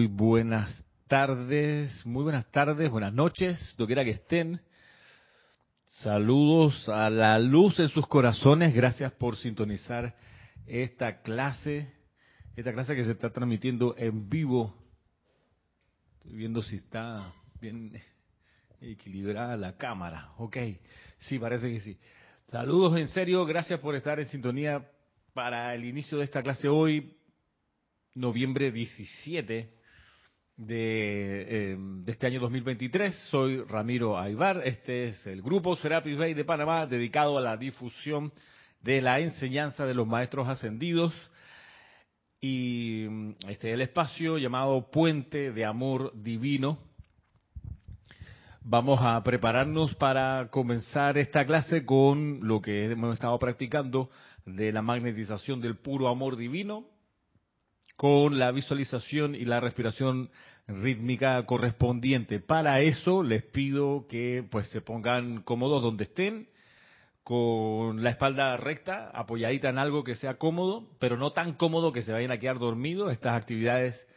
Muy buenas tardes, muy buenas tardes, buenas noches, quiera que estén. Saludos a la luz en sus corazones, gracias por sintonizar esta clase, esta clase que se está transmitiendo en vivo. Estoy viendo si está bien equilibrada la cámara. Ok, sí, parece que sí. Saludos en serio, gracias por estar en sintonía para el inicio de esta clase hoy, noviembre 17 de, em, de, este año 2023. Soy Ramiro Aybar. Este es el grupo Serapis Bay de Panamá dedicado a la difusión de la enseñanza de los maestros ascendidos. Y mm, este es el espacio llamado Puente de Amor Divino. Vamos a prepararnos para comenzar esta clase con lo que hemos estado practicando de la magnetización del puro amor divino con la visualización y la respiración rítmica correspondiente. Para eso les pido que pues se pongan cómodos donde estén, con la espalda recta, apoyadita en algo que sea cómodo, pero no tan cómodo que se vayan a quedar dormidos. Estas actividades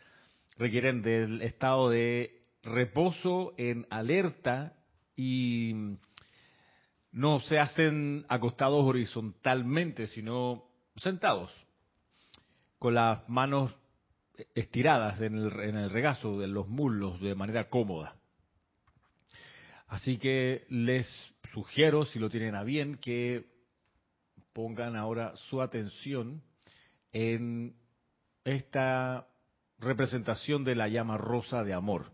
requieren del estado de reposo en alerta y no se hacen acostados horizontalmente, sino sentados con las manos estiradas en el, regazo de los muslos de manera cómoda. Así que les sugiero, si lo tienen a bien, que pongan ahora su atención en esta representación de la llama rosa de amor.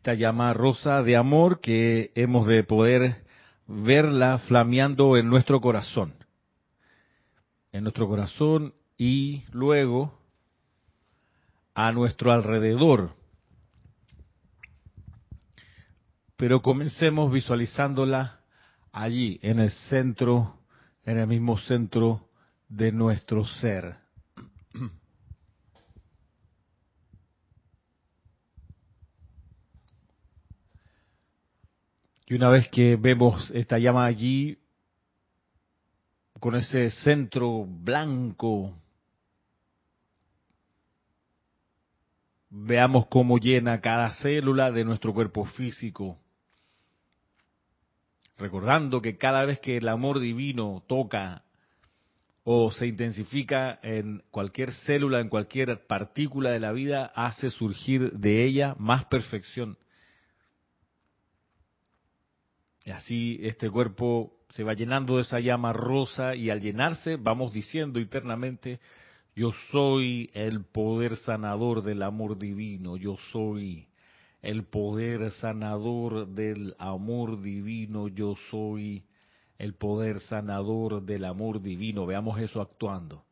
Esta llama rosa de amor que hemos de poder verla flameando en nuestro corazón. En nuestro corazón y luego a nuestro alrededor. Pero comencemos visualizándola allí, en el centro, en el mismo centro de nuestro ser. Y una vez que vemos esta llama allí, con ese centro blanco, veamos cómo llena cada célula de nuestro cuerpo físico. Recordando que cada vez que el amor divino toca o se intensifica en cualquier célula, en cualquier partícula de la vida, hace surgir de ella más perfección y así este cuerpo se va llenando de esa llama rosa y al llenarse vamos diciendo internamente, yo soy el poder sanador del amor divino, yo soy el poder sanador del amor divino, yo soy el poder sanador del amor divino. Veamos eso actuando.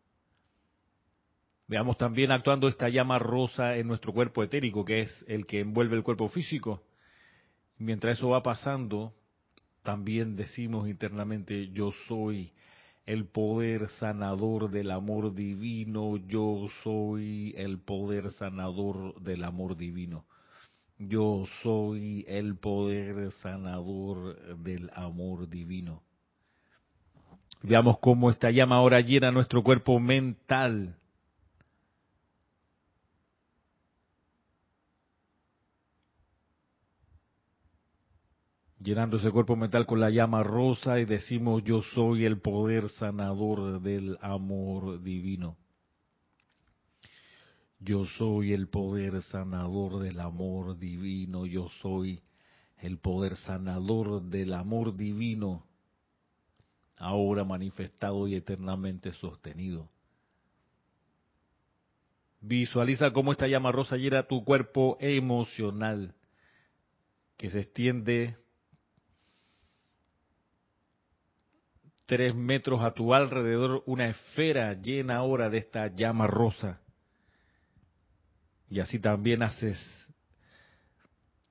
Veamos también actuando esta llama rosa en nuestro cuerpo etérico, que es el que envuelve el cuerpo físico. Mientras eso va pasando, también decimos internamente, yo soy el poder sanador del amor divino, yo soy el poder sanador del amor divino. Yo soy el poder sanador del amor divino. Veamos cómo esta llama ahora llena nuestro cuerpo mental llenando ese cuerpo mental con la llama rosa y decimos yo soy el poder sanador del amor divino. Yo soy el poder sanador del amor divino, yo soy el poder sanador del amor divino, ahora manifestado y eternamente sostenido. Visualiza cómo esta llama rosa llena tu cuerpo emocional, que se extiende tres metros a tu alrededor una esfera llena ahora de esta llama rosa. Y así también haces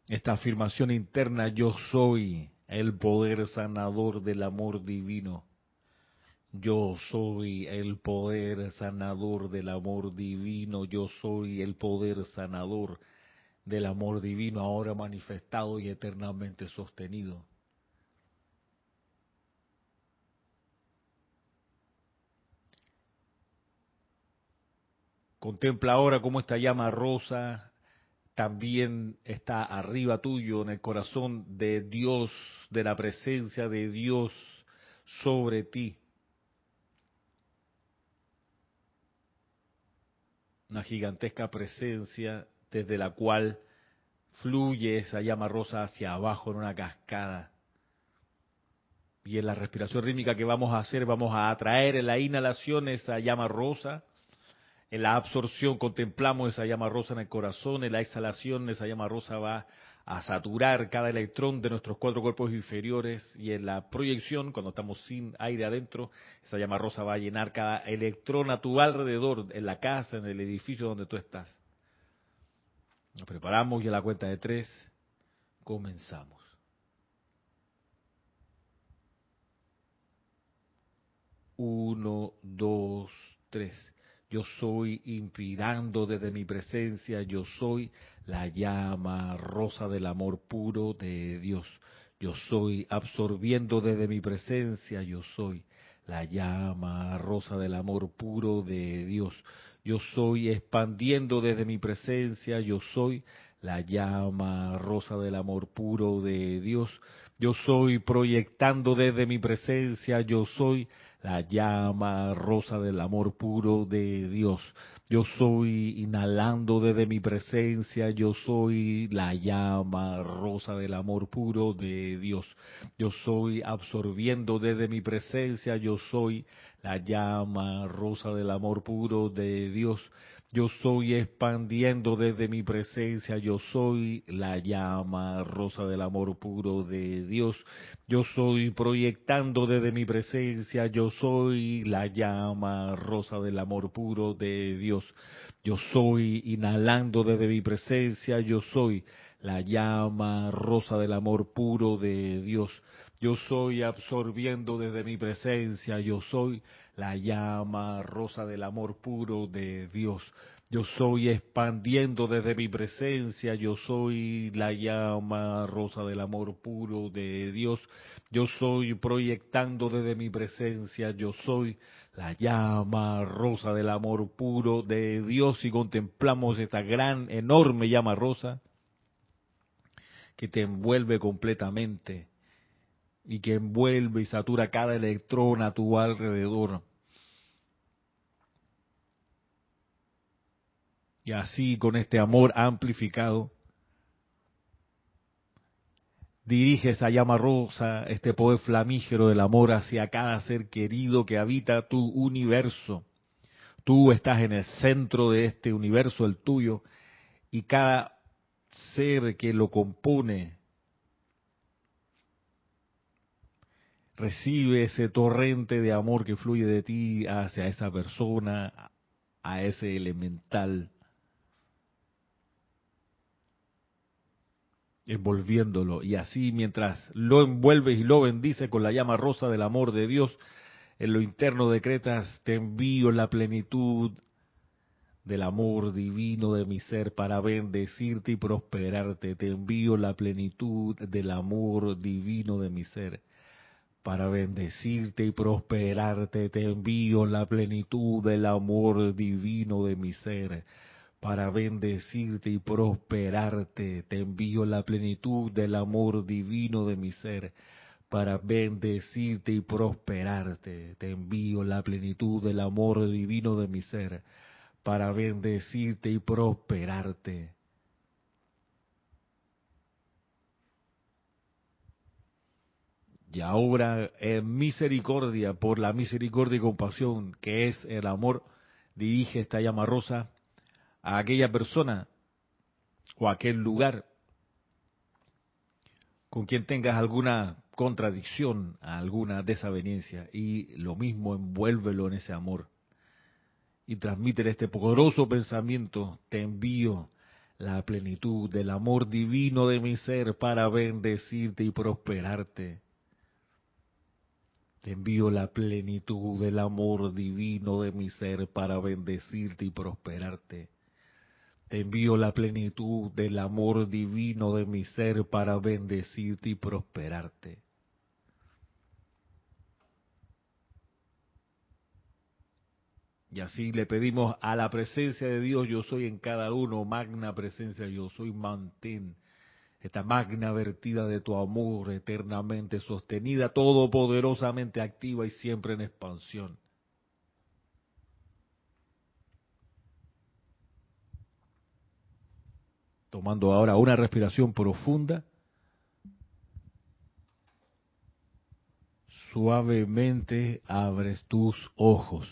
esta afirmación interna, yo soy el poder sanador del amor divino. Yo soy el poder sanador del amor divino, yo soy el poder sanador del amor divino ahora manifestado y eternamente sostenido. Contempla ahora cómo esta llama rosa también está arriba tuyo en el corazón de Dios, de la presencia de Dios sobre ti. Una gigantesca presencia desde la cual fluye esa llama rosa hacia abajo en una cascada. Y en la respiración rítmica que vamos a hacer, vamos a atraer en la inhalación esa llama rosa en la absorción contemplamos esa llama rosa en el corazón, en la exhalación esa llama rosa va a saturar cada electrón de nuestros cuatro cuerpos inferiores y en la proyección, cuando estamos sin aire adentro, esa llama rosa va a llenar cada electrón a tu alrededor, en la casa, en el edificio donde tú estás. Nos preparamos y a la cuenta de tres comenzamos. Uno, dos, tres. Yo soy inspirando desde mi presencia, yo soy la llama rosa del amor puro de Dios. Yo soy absorbiendo desde mi presencia, yo soy la llama rosa del amor puro de Dios. Yo soy expandiendo desde mi presencia, yo soy la llama rosa del amor puro de Dios. Yo soy proyectando desde mi presencia, yo soy la llama rosa del amor puro de Dios. Yo soy inhalando desde mi presencia, yo soy la llama rosa del amor puro de Dios. Yo soy absorbiendo desde mi presencia, yo soy la llama rosa del amor puro de Dios. Yo soy expandiendo desde mi presencia, yo soy la llama rosa del amor puro de Dios. Yo soy proyectando desde mi presencia, yo soy la llama rosa del amor puro de Dios. Yo soy inhalando desde mi presencia, yo soy la llama rosa del amor puro de Dios. Yo soy absorbiendo desde mi presencia, yo soy la llama rosa del amor puro de Dios. Yo soy expandiendo desde mi presencia, yo soy la llama rosa del amor puro de Dios. Yo soy proyectando desde mi presencia, yo soy la llama rosa del amor puro de Dios y contemplamos esta gran, enorme llama rosa que te envuelve completamente y que envuelve y satura cada electrón a tu alrededor. Y así con este amor amplificado, dirige esa llama rosa, este poder flamígero del amor hacia cada ser querido que habita tu universo. Tú estás en el centro de este universo, el tuyo, y cada ser que lo compone recibe ese torrente de amor que fluye de ti hacia esa persona, a ese elemental, envolviéndolo. Y así mientras lo envuelves y lo bendices con la llama rosa del amor de Dios, en lo interno decretas, te envío la plenitud del amor divino de mi ser para bendecirte y prosperarte. Te envío la plenitud del amor divino de mi ser para bendecirte y prosperarte. Te envío la plenitud del amor divino de mi ser para bendecirte y prosperarte. Te envío la plenitud del amor divino de mi ser para bendecirte y prosperarte. Te envío la plenitud del amor divino de mi ser para bendecirte y prosperarte. Y ahora en misericordia, por la misericordia y compasión que es el amor, dirige esta llama rosa a aquella persona o a aquel lugar con quien tengas alguna contradicción, alguna desaveniencia, y lo mismo envuélvelo en ese amor. Y transmítele este poderoso pensamiento, te envío la plenitud del amor divino de mi ser para bendecirte y prosperarte te envío la plenitud del amor divino de mi ser para bendecirte y prosperarte. Envío la plenitud del amor divino de mi ser para bendecirte y prosperarte. Y así le pedimos a la presencia de Dios, yo soy en cada uno, magna presencia, yo soy, mantén esta magna vertida de tu amor eternamente sostenida, todopoderosamente activa y siempre en expansión. Tomando ahora una respiración profunda, suavemente abres tus ojos.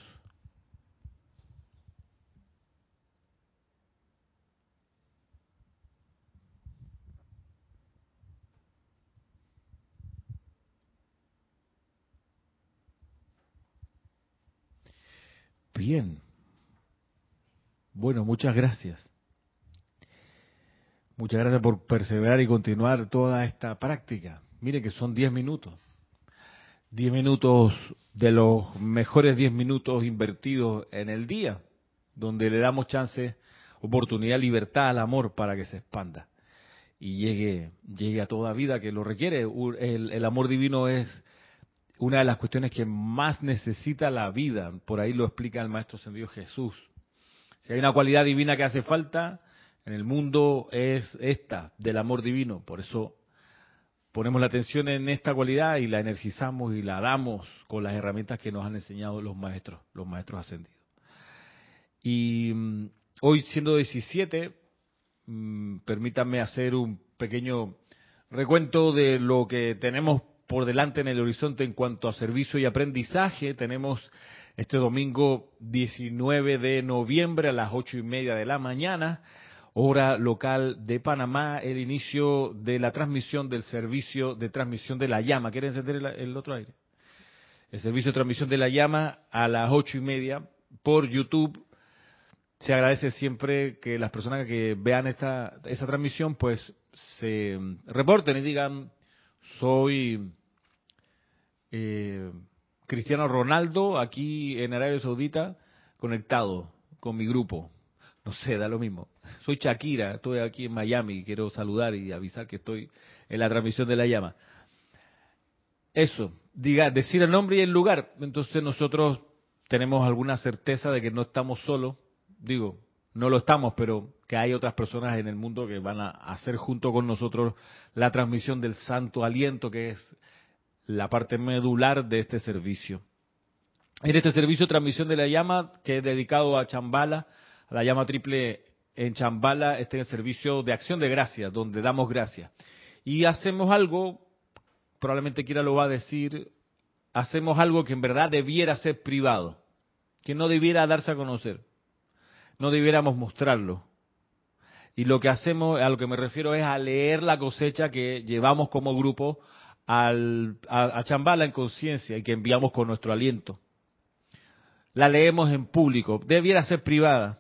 Bien. Bueno, muchas gracias. Muchas gracias por perseverar y continuar toda esta práctica. Mire que son 10 minutos. 10 minutos de los mejores 10 minutos invertidos en el día, donde le damos chance, oportunidad, libertad al amor para que se expanda y llegue, llegue a toda vida que lo requiere. El, el amor divino es una de las cuestiones que más necesita la vida. Por ahí lo explica el Maestro Sendido Jesús. Si hay una cualidad divina que hace falta en el mundo es esta, del amor divino. Por eso ponemos la atención en esta cualidad y la energizamos y la damos con las herramientas que nos han enseñado los maestros, los maestros ascendidos. Y mm, hoy siendo 17, mm, permítanme hacer un pequeño recuento de lo que tenemos por delante en el horizonte en cuanto a servicio y aprendizaje. Tenemos este domingo 19 de noviembre a las ocho y media de la mañana, hora local de Panamá, el inicio de la transmisión del servicio de transmisión de la llama. ¿Quieren encender el, otro aire? El servicio de transmisión de la llama a las ocho y media por YouTube. Se agradece siempre que las personas que vean esta, esa transmisión pues se reporten y digan soy eh, Cristiano Ronaldo aquí en Arabia Saudita conectado con mi grupo. No sé, da lo mismo. Soy Shakira, estoy aquí en Miami, quiero saludar y avisar que estoy en la transmisión de la llama. Eso, diga, decir el nombre y el lugar. Entonces nosotros tenemos alguna certeza de que no estamos solos. Digo, no lo estamos, pero que hay otras personas en el mundo que van a hacer junto con nosotros la transmisión del santo aliento, que es la parte medular de este servicio. En este servicio transmisión de la llama, que es dedicado a Chambala, a la llama triple en Chambala, este es el servicio de acción de gracias, donde damos gracias. Y hacemos algo, probablemente quiera lo va a decir, hacemos algo que en verdad debiera ser privado, que no debiera darse a conocer, no debiéramos mostrarlo. Y lo que hacemos, a lo que me refiero es a leer la cosecha que llevamos como grupo a, Chambala en conciencia y que enviamos con nuestro aliento. La leemos en público, debiera ser privada,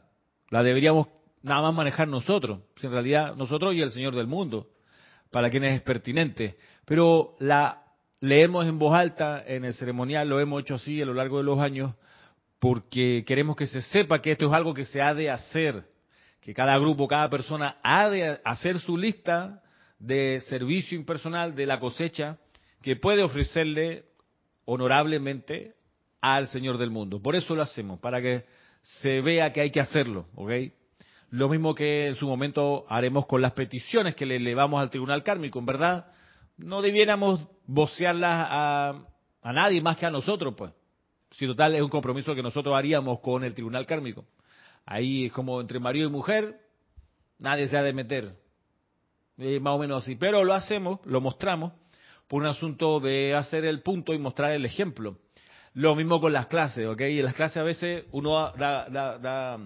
la deberíamos nada más manejar nosotros, en realidad nosotros y el Señor del mundo, para quienes es pertinente, pero la leemos en voz alta en el ceremonial, lo hemos hecho así a lo largo de los años, porque queremos que se sepa que esto es algo que se ha de hacer, que cada grupo, cada persona ha de hacer su lista de servicio impersonal de la cosecha que puede ofrecerle honorablemente al Señor del mundo. Por eso lo hacemos, para que se vea que hay que hacerlo, ¿ok? Lo mismo que en su momento haremos con las peticiones que le elevamos al tribunal kármico, en verdad, no debiéramos vocearlas a, a nadie más que a nosotros, pues. Si total es un compromiso que nosotros haríamos con el tribunal kármico. Ahí es como entre marido y mujer, nadie se ha de meter. Eh, más o menos así. Pero lo hacemos, lo mostramos, por un asunto de hacer el punto y mostrar el ejemplo. Lo mismo con las clases, ¿ok? En las clases a veces uno da,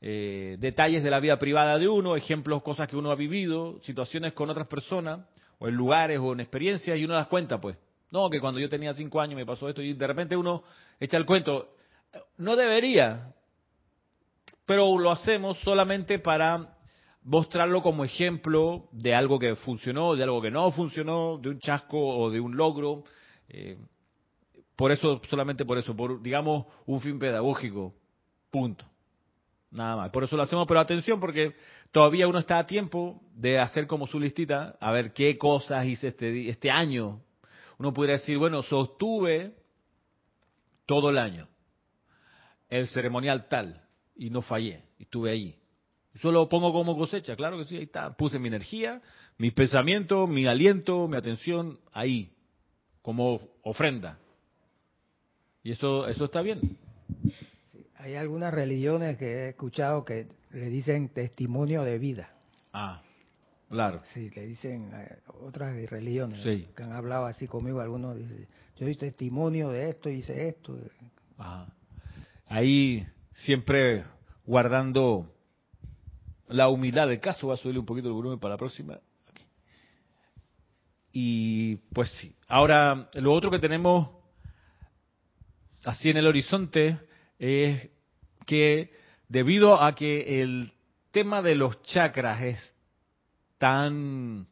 eh, detalles de la vida privada de uno, ejemplos, cosas que uno ha vivido, situaciones con otras personas, o en lugares o en experiencias, y uno das cuenta, pues. No, que cuando yo tenía cinco años me pasó esto, y de repente uno echa el cuento. No debería, pero lo hacemos solamente para mostrarlo como ejemplo de algo que funcionó, de algo que no funcionó, de un chasco o de un logro. Eh, por eso, solamente por eso, por, digamos, un fin pedagógico. Punto. Nada más. Por eso lo hacemos, pero atención porque todavía uno está a tiempo de hacer como su listita, a ver qué cosas hice este, este año. Uno podría decir, bueno, sostuve todo el año el ceremonial tal y no fallé, estuve ahí. Solo pongo como cosecha, claro que sí, ahí está. Puse mi energía, mis pensamientos, mi aliento, mi atención ahí, como ofrenda. Y eso, eso está bien. Hay algunas religiones que he escuchado que le dicen testimonio de vida. Ah, claro. Sí, le dicen otras religiones que han hablado así conmigo. Algunos dicen, yo doy testimonio de esto, hice esto. Ajá. Ahí siempre guardando la humildad del caso. Va a subirle un poquito el volumen para la próxima. Y pues sí. Ahora, lo otro que tenemos así en el horizonte es que debido a que el tema de los chakras es tan...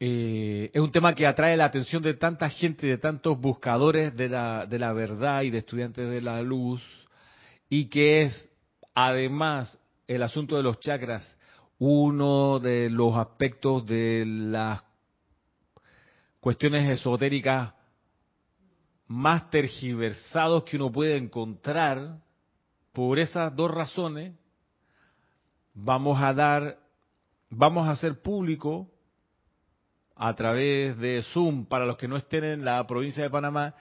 Eh, es un tema que atrae la atención de tanta gente, de tantos buscadores de la, de la verdad y de estudiantes de la luz, y que es además el asunto de los chakras uno de los aspectos de las cuestiones esotéricas más tergiversados que uno puede encontrar, por esas dos razones, vamos a dar, vamos a hacer público a través de Zoom, para los que no estén en la provincia de Panamá,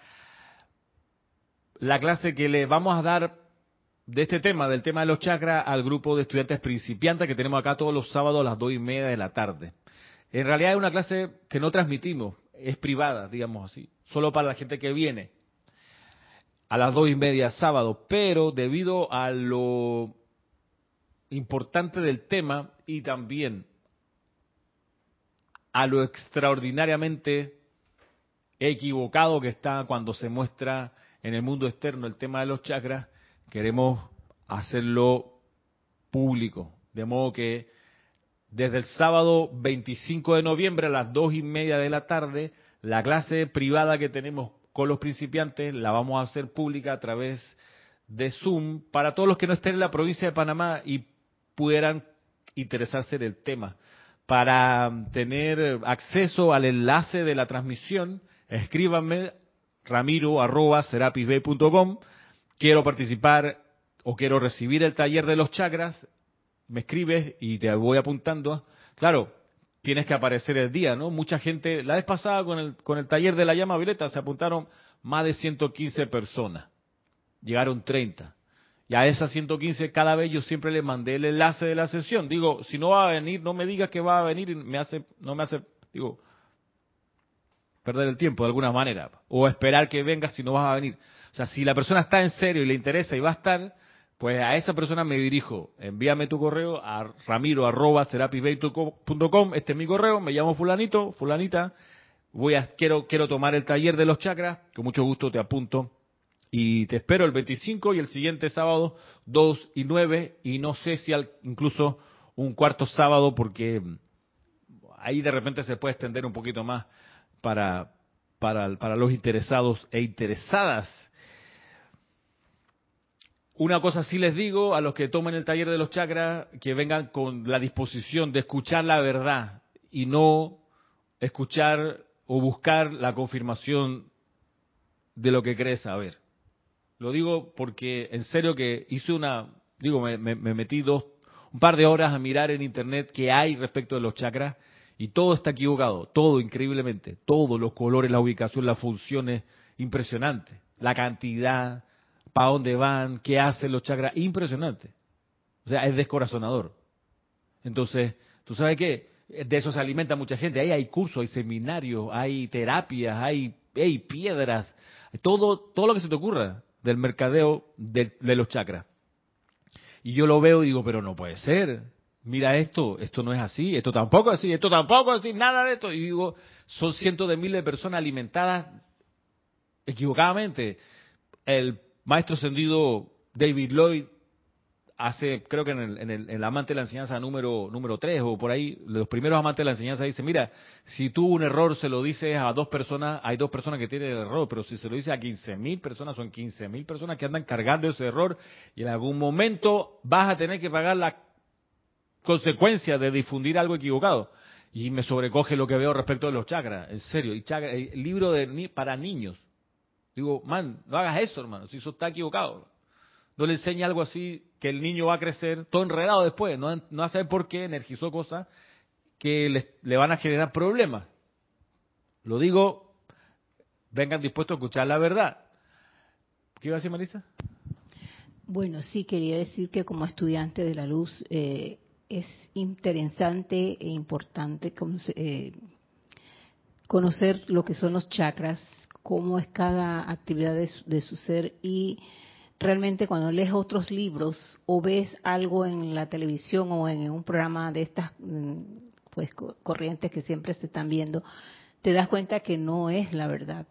la clase que le vamos a dar de este tema, del tema de los chakras, al grupo de estudiantes principiantes que tenemos acá todos los sábados a las dos y media de la tarde. En realidad es una clase que no transmitimos, es privada, digamos así solo para la gente que viene a las dos y media sábado, pero debido a lo importante del tema y también a lo extraordinariamente equivocado que está cuando se muestra en el mundo externo el tema de los chakras, queremos hacerlo público. De modo que desde el sábado 25 de noviembre a las dos y media de la tarde la clase privada que tenemos con los principiantes la vamos a hacer pública a través de Zoom para todos los que no estén en la provincia de Panamá y pudieran interesarse en el tema. Para tener acceso al enlace de la transmisión, escríbanme ramiro quiero participar o quiero recibir el taller de los chakras, me escribes y te voy apuntando. Claro, tienes que aparecer el día, ¿no? Mucha gente, la vez pasada con el, con el taller de la llama violeta se apuntaron más de 115 personas, llegaron 30. Y a esas 115 cada vez yo siempre le mandé el enlace de la sesión. Digo, si no va a venir, no me digas que va a venir y me hace, no me hace, digo, perder el tiempo de alguna manera. O esperar que venga si no vas a venir. O sea, si la persona está en serio y le interesa y va a estar, pues a esa persona me dirijo. Envíame tu correo a ramiro@serapisbay.com. Este es mi correo. Me llamo fulanito, fulanita. Voy a quiero quiero tomar el taller de los chakras. Con mucho gusto te apunto y te espero el 25 y el siguiente sábado 2 y 9 y no sé si incluso un cuarto sábado porque ahí de repente se puede extender un poquito más para para, para los interesados e interesadas una cosa sí les digo a los que tomen el taller de los chakras, que vengan con la disposición de escuchar la verdad y no escuchar o buscar la confirmación de lo que crees saber. Lo digo porque en serio que hice una, digo, me, me metí dos, un par de horas a mirar en internet qué hay respecto de los chakras y todo está equivocado, todo increíblemente, todos los colores, la ubicación, las funciones, impresionante, la cantidad, para dónde van, qué hacen los chakras, impresionante. O sea, es descorazonador. Entonces, ¿tú sabes qué? De eso se alimenta mucha gente. Ahí hay cursos, hay seminarios, hay terapias, hay, hay piedras, todo, todo lo que se te ocurra del mercadeo de, de los chakras. Y yo lo veo y digo, pero no puede ser. Mira esto, esto no es así, esto tampoco es así, esto tampoco es así, nada de esto. Y digo, son cientos de miles de personas alimentadas equivocadamente. El maestro ascendido David Lloyd hace, creo que en el, en el, amante de la enseñanza número, número 3 o por ahí, los primeros amantes de la enseñanza dicen, mira, si tú un error se lo dices a dos personas, hay dos personas que tienen el error, pero si se lo dices a 15 mil personas, son 15 mil personas que andan cargando ese error y en algún momento vas a tener que pagar la consecuencia de difundir algo equivocado. Y me sobrecoge lo que veo respecto de los chakras, en serio, y chakra, libro de, para niños. Digo, man, no hagas eso, hermano, si eso está equivocado no le enseña algo así que el niño va a crecer todo enredado después, no, no va a saber por qué energizó cosas que le, van a generar problemas. Lo digo, vengan dispuestos a escuchar la verdad. ¿Qué iba a decir Marisa? Bueno, sí, quería decir que como estudiante de la luz eh, es interesante e importante eh, conocer lo que son los chakras, cómo es cada actividad de su ser y realmente cuando lees otros libros o ves algo en la televisión o en un programa de estas mm, pues corrientes que siempre se están viendo, te das cuenta que no es la verdad,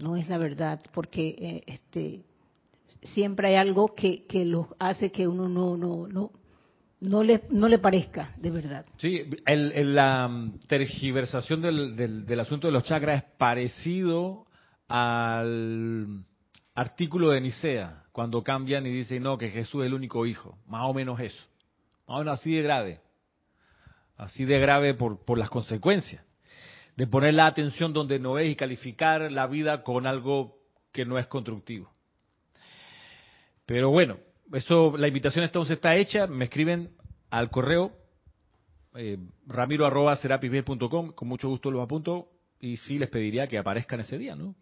no es la verdad, porque eh, este siempre hay algo que, que los hace que uno no no no no le no le parezca de verdad. Sí, el, la mm, tergiversación del, del, del asunto de los chakras es parecido al artículo de Nicea, cuando cambian y dicen, no, que Jesús es el único hijo. Más o menos eso. Más o menos así de grave. Así de grave por, por las consecuencias. De poner la atención donde no es y calificar la vida con algo que no es constructivo. Pero bueno, eso, la invitación entonces está hecha. Me escriben al correo eh, ramiro con mucho gusto los apunto y sí les pediría que aparezcan ese día, ¿no?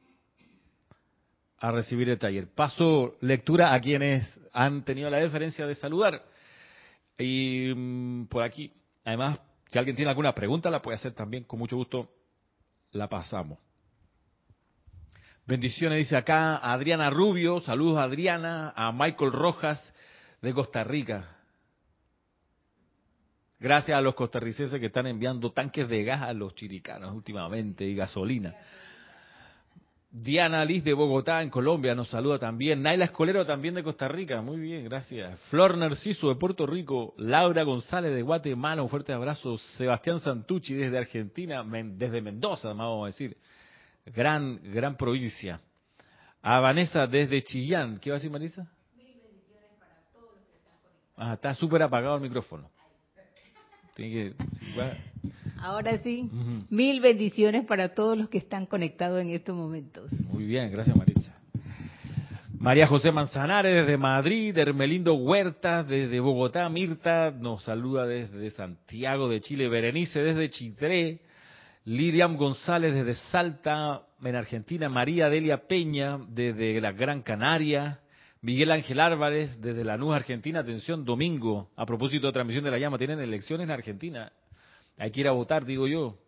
A recibir el taller. Paso lectura a quienes han tenido la deferencia de saludar. Y mm, por aquí, además, si alguien tiene alguna pregunta, la puede hacer también, con mucho gusto la pasamos. Bendiciones, dice acá Adriana Rubio, saludos Adriana, a Michael Rojas de Costa Rica. Gracias a los costarricenses que están enviando tanques de gas a los chiricanos últimamente y gasolina. Diana Liz de Bogotá, en Colombia, nos saluda también. Naila Escolero, también de Costa Rica. Muy bien, gracias. Flor Narciso, de Puerto Rico. Laura González, de Guatemala. Un fuerte abrazo. Sebastián Santucci, desde Argentina. desde Mendoza, vamos a decir. Gran, gran provincia. A Vanessa, desde Chillán. ¿Qué va a decir, Marisa? Ah, está súper apagado el micrófono. Tiene que... Ahora sí, mil bendiciones para todos los que están conectados en estos momentos. Muy bien, gracias Maritza. María José Manzanares desde Madrid, Hermelindo Huerta desde Bogotá, Mirta nos saluda desde Santiago de Chile, Berenice desde Chitré, Liriam González desde Salta, en Argentina, María Delia Peña desde la Gran Canaria, Miguel Ángel Álvarez desde la Lanús, Argentina, atención, domingo, a propósito de transmisión de la llama, tienen elecciones en Argentina, hay que ir a votar, digo yo.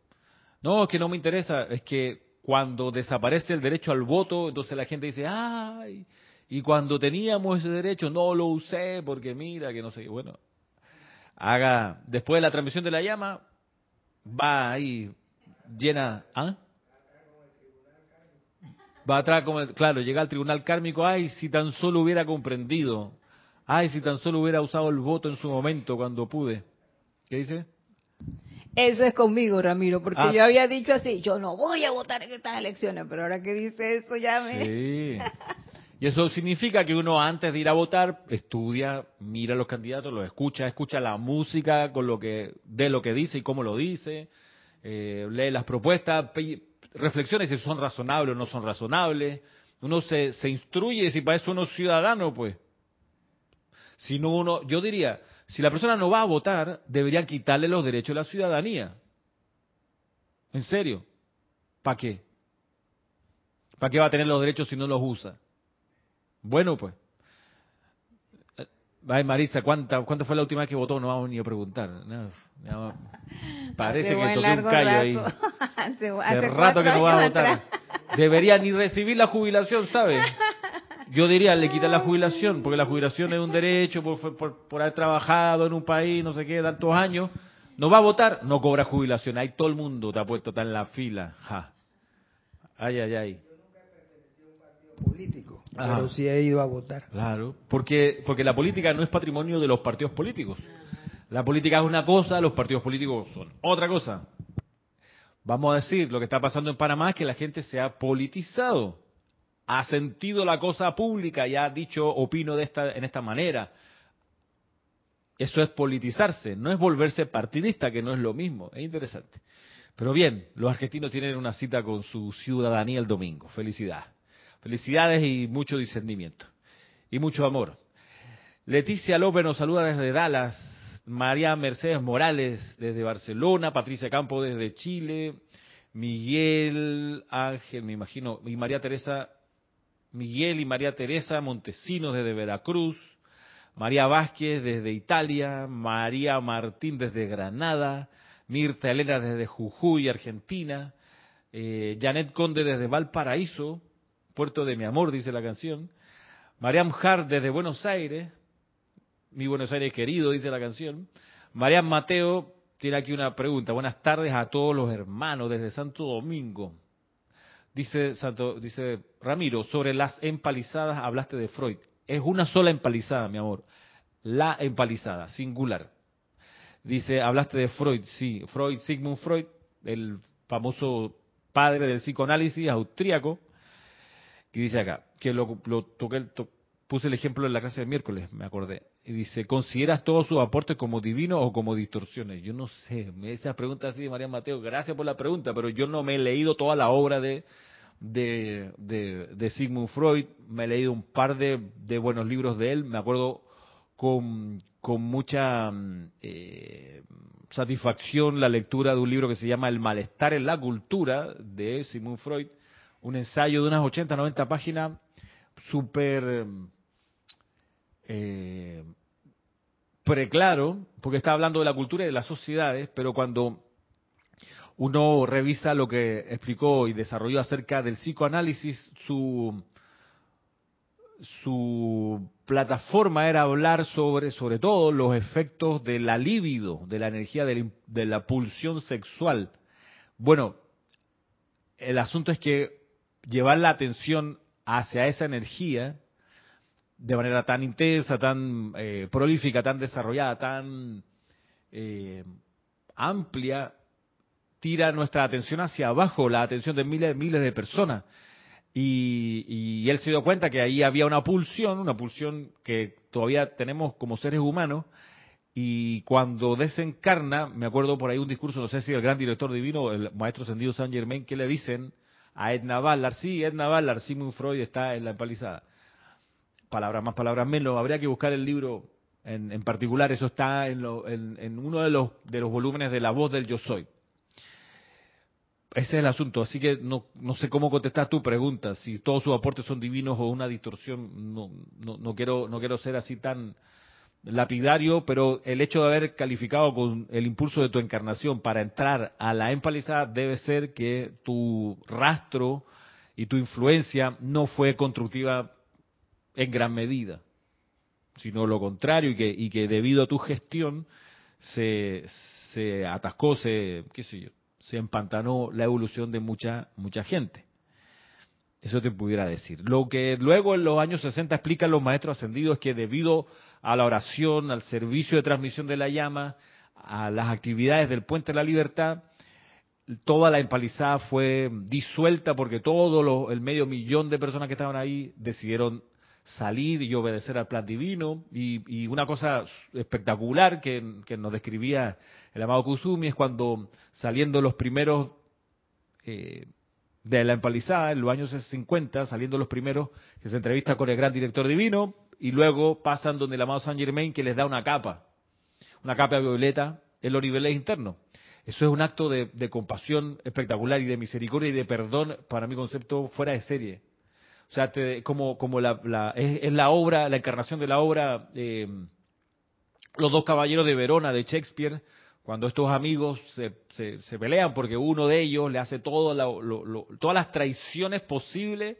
No, es que no me interesa, es que cuando desaparece el derecho al voto, entonces la gente dice, ay, y cuando teníamos ese derecho no lo usé porque mira que no sé, bueno, haga, después de la transmisión de la llama, va ahí llena, ¿ah? Va atrás, como, claro, llega al tribunal kármico, ay, si tan solo hubiera comprendido, ay, si tan solo hubiera usado el voto en su momento cuando pude. ¿Qué dice? Eso es conmigo, Ramiro, porque ah. yo había dicho así, yo no voy a votar en estas elecciones, pero ahora que dice eso ya me... Sí. Y eso significa que uno antes de ir a votar estudia, mira a los candidatos, los escucha, escucha la música con lo que de lo que dice y cómo lo dice, eh, lee las propuestas, reflexiona si son razonables o no son razonables. Uno se, se instruye si para eso uno es ciudadano, pues. Si no uno, yo diría, si la persona no va a votar, deberían quitarle los derechos de la ciudadanía. ¿En serio? ¿Para qué? ¿Para qué va a tener los derechos si no los usa? Bueno, pues. Ay, Marisa, ¿cuánta, ¿cuánto fue la última vez que votó? No vamos ni a preguntar. parece que toqué un callo ahí. hace, hace rato que no va a votar. Debería ni recibir la jubilación, ¿sabes? Yo diría, le quitan la jubilación, porque la jubilación es un derecho por, por, haber trabajado en un país, no sé qué, tantos años. No va a votar, no cobra jubilación. Ahí todo el mundo te ha puesto, está en la fila. Ja. Ay, ay, ay. Yo nunca he pertenecido a un partido político. pero sí he ido a votar. Claro, porque, porque la política no es patrimonio de los partidos políticos. La política es una cosa, los partidos políticos son otra cosa. Vamos a decir, lo que está pasando en Panamá es que la gente se ha politizado, ha sentido la cosa pública y ha dicho, opino de esta, en esta manera. Eso es politizarse, no es volverse partidista, que no es lo mismo. Es interesante. Pero bien, los argentinos tienen una cita con su ciudadanía el domingo. Felicidades. Felicidades y mucho discernimiento. Y mucho amor. Leticia López nos saluda desde Dallas. María Mercedes Morales desde Barcelona. Patricia Campo desde Chile. Miguel Ángel, me imagino. Y María Teresa. Miguel y María Teresa Montesinos desde Veracruz. María Vázquez desde Italia. María Martín desde Granada. Mirta Elena desde Jujuy, Argentina. Eh, Janet Conde desde Valparaíso. Puerto de mi amor, dice la canción. Mariam Hart desde Buenos Aires, mi Buenos Aires querido, dice la canción. Mariam Mateo tiene aquí una pregunta. Buenas tardes a todos los hermanos desde Santo Domingo. Dice, Santo, dice Ramiro, sobre las empalizadas hablaste de Freud. Es una sola empalizada, mi amor. La empalizada, singular. Dice, hablaste de Freud, sí. Freud, Sigmund Freud, el famoso padre del psicoanálisis austríaco, y dice acá, que lo, toqué, puse el ejemplo en la clase de miércoles, me acordé. Y dice, ¿consideras todos sus aportes como divinos o como distorsiones? Yo no sé, esa pregunta así de María Mateo, gracias por la pregunta, pero yo no me he leído toda la obra de, de, de, Sigmund Freud, me he leído un par de, de, buenos libros de él, me acuerdo con, con mucha mm, eh, satisfacción la lectura de un libro que se llama El malestar en la cultura de Sigmund Freud, un ensayo de unas 80, 90 páginas, súper eh, preclaro, porque está hablando de la cultura y de las sociedades, pero cuando uno revisa lo que explicó y desarrolló acerca del psicoanálisis, su, su plataforma era hablar sobre, sobre todo, los efectos de la libido, de la energía de la, de la pulsión sexual. Bueno, el asunto es que llevar la atención hacia esa energía de manera tan intensa, tan eh, prolífica, tan desarrollada, tan eh, amplia, tira nuestra atención hacia abajo, la atención de miles, miles de personas. Y, él se dio cuenta que ahí había una pulsión, una pulsión que todavía tenemos como seres humanos. Y cuando desencarna, me acuerdo por ahí un discurso, no sé si el gran director divino, el maestro Sendido San Germain, que le dicen a Edna Ballard. Sí, Edna Ballard, Sigmund Freud está en la empalizada. Palabras más, palabras menos. Habría que buscar el libro en, particular. Eso está en, uno de los, de los volúmenes de La Voz del Yo Soy. Ese es el asunto. Así que no, no sé cómo contestar tu pregunta. Si todos sus aportes son divinos o una distorsión. No, no, no, quiero, no quiero ser así tan lapidario, pero el hecho de haber calificado con el impulso de tu encarnación para entrar a la empalizada debe ser que tu rastro y tu influencia no fue constructiva en gran medida, sino lo contrario y que, y que debido a tu gestión se, se atascó, se, qué sé yo, se empantanó la evolución de mucha, mucha gente. Eso te pudiera decir. Lo que luego en los años 60 explican los maestros ascendidos es que debido a la oración, al servicio de transmisión de la llama, a las actividades del Puente de la Libertad, toda la empalizada fue disuelta porque todo el medio millón de personas que estaban ahí decidieron salir y obedecer al plan divino. Y, una cosa espectacular que, nos describía el amado Kusumi es cuando saliendo los primeros eh, de la empalizada, en los años 50, saliendo los primeros, que se entrevista con el gran director divino, y luego pasan donde el amado Saint Germain que les da una capa, una capa violeta en los niveles internos. Eso es un acto de, compasión espectacular y de misericordia y de perdón, para mi concepto, fuera de serie. O sea, como, como la, es, la obra, la encarnación de la obra, eh, Los dos caballeros de Verona de Shakespeare, cuando estos amigos se, se, pelean porque uno de ellos le hace todas las traiciones posibles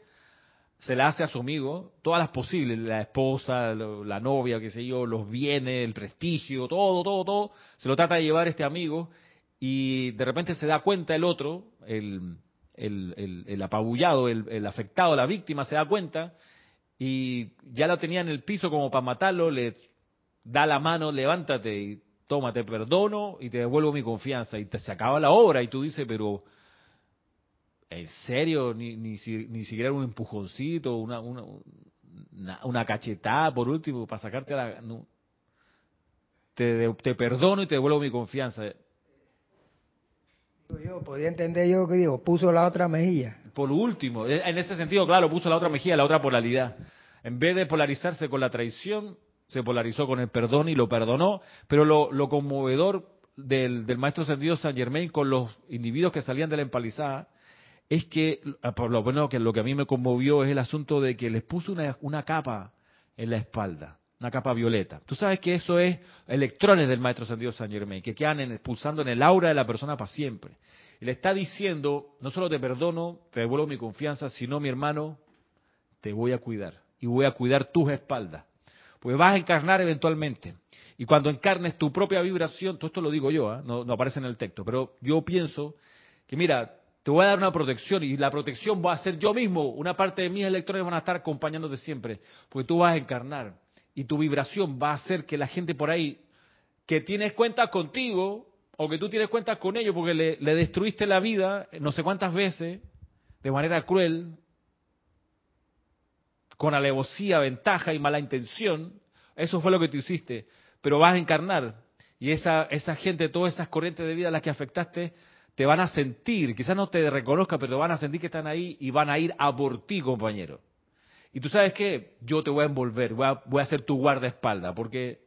se la hace a su amigo, todas las posibles, la esposa, la novia, qué sé yo, los bienes, el prestigio, todo, todo, todo, se lo trata de llevar este amigo y de repente se da cuenta el otro, el, el, el, apabullado, el, afectado, la víctima, se da cuenta y ya lo tenía en el piso como para matarlo, le da la mano, levántate y toma, te perdono y te devuelvo mi confianza. Y te se acaba la obra y tú dices, pero ¿en serio? Ni, ni, ni siquiera un empujoncito, una, una, una, cachetada por último para sacarte la... No. Te, te perdono y te devuelvo mi confianza. Yo podía entender yo que digo, puso la otra mejilla. Por último, en ese sentido, claro, puso la otra mejilla, la otra polaridad. En vez de polarizarse con la traición, se polarizó con el perdón y lo perdonó, pero lo, conmovedor del, maestro sentido San Germain con los individuos que salían de la empalizada es que, ah, por lo bueno, que lo que a mí me conmovió es el asunto de que les puso una, una capa en la espalda, una capa violeta. Tú sabes que eso es electrones del maestro sentido San Germain, que quedan en, pulsando en el aura de la persona para siempre. Y le está diciendo, no solo te perdono, te devuelvo mi confianza, sino mi hermano, te voy a cuidar y voy a cuidar tus espaldas. Pues vas a encarnar eventualmente. Y cuando encarnes tu propia vibración, todo esto lo digo yo, ¿ah? no, aparece en el texto, pero yo pienso que mira, te voy a dar una protección y la protección va a ser yo mismo. Una parte de mis electrones van a estar acompañándote siempre, porque tú vas a encarnar y tu vibración va a hacer que la gente por ahí que tienes cuenta contigo o que tú tienes cuenta con ellos porque le, destruiste la vida no sé cuántas veces de manera cruel, con alevosía, ventaja y mala intención, eso fue lo que tú hiciste, pero vas a encarnar y esa, esa gente, todas esas corrientes de vida a las que afectaste, te van a sentir, quizás no te reconozca, pero van a sentir que están ahí y van a ir a por ti, compañero. Y tú sabes qué, yo te voy a envolver, voy a, voy a ser tu guardaespaldas, porque,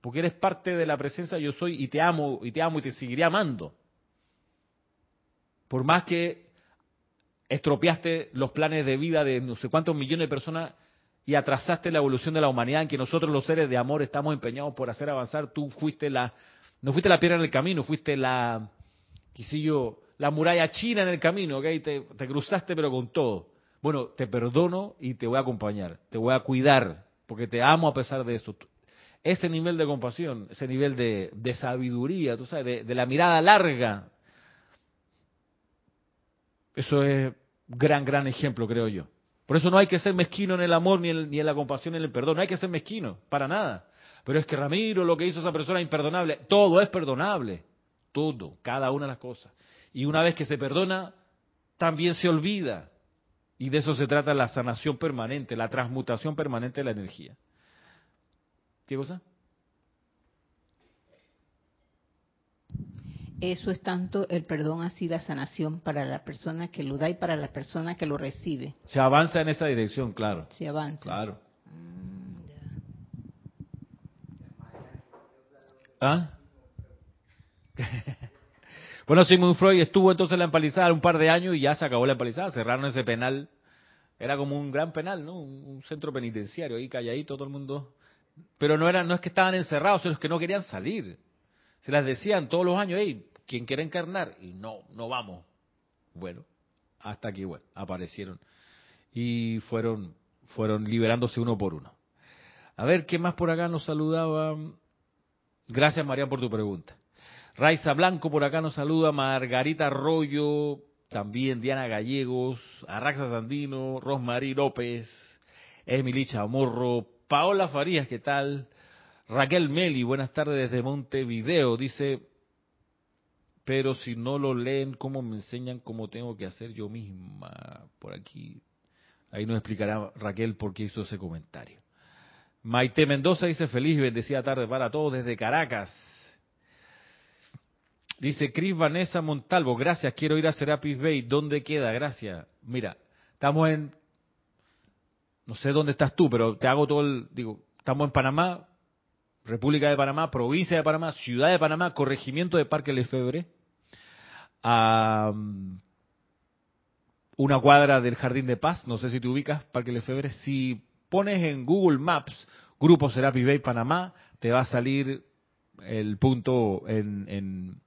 porque eres parte de la presencia yo soy y te amo, y te amo y te seguiré amando. Por más que estropeaste los planes de vida de no sé cuántos millones de personas y atrasaste la evolución de la humanidad en que nosotros los seres de amor estamos empeñados por hacer avanzar, tú fuiste la, no fuiste la piedra en el camino, fuiste la, qué yo, la muralla china en el camino, ¿ok? Te cruzaste pero con todo. Bueno, te perdono y te voy a acompañar, te voy a cuidar, porque te amo a pesar de eso. Ese nivel de compasión, ese nivel de, sabiduría, tú sabes, de la mirada larga, eso es gran, gran ejemplo, creo yo. Por eso no hay que ser mezquino en el amor, ni en, ni en la compasión, ni en el perdón. No hay que ser mezquino, para nada. Pero es que Ramiro, lo que hizo esa persona es imperdonable. Todo es perdonable. Todo, cada una de las cosas. Y una vez que se perdona, también se olvida. Y de eso se trata la sanación permanente, la transmutación permanente de la energía. ¿Qué cosa? eso es tanto el perdón así la sanación para la persona que lo da y para la persona que lo recibe. Se avanza en esa dirección, claro. Se avanza. Claro. Mm, ¿Ah? bueno, Sigmund Freud estuvo entonces en la empalizada un par de años y ya se acabó la empalizada. Cerraron ese penal. Era como un gran penal, ¿no? Un centro penitenciario ahí calladito todo el mundo. Pero no era, no es que estaban encerrados, sino que no querían salir. Se las decían todos los años, hey, ¿quién quiere encarnar? Y no, no vamos. Bueno, hasta aquí, bueno, aparecieron y fueron, fueron liberándose uno por uno. A ver, ¿qué más por acá nos saludaba? Gracias, María, por tu pregunta. Raiza Blanco por acá nos saluda, Margarita Arroyo, también Diana Gallegos, Arraxa Sandino, Rosmarí López, Emily Chamorro, Paola Farías, ¿qué tal? Raquel Meli, buenas tardes desde Montevideo, dice, pero si no lo leen, ¿cómo me enseñan cómo tengo que hacer yo misma? Por aquí, ahí nos explicará Raquel por qué hizo ese comentario. Maite Mendoza dice feliz y bendecida tarde para todos desde Caracas. Dice Cris Vanessa Montalvo, gracias, quiero ir a Serapis Bay. ¿Dónde queda? Gracias. Mira, estamos en, no sé dónde estás tú, pero te hago todo el, digo, estamos en Panamá, República de Panamá, provincia de Panamá, ciudad de Panamá, corregimiento de Parque Lefebvre, a una cuadra del Jardín de Paz, no sé si te ubicas, Parque Lefebvre, si pones en Google Maps Grupo Serapi Bay Panamá, te va a salir el punto en, en,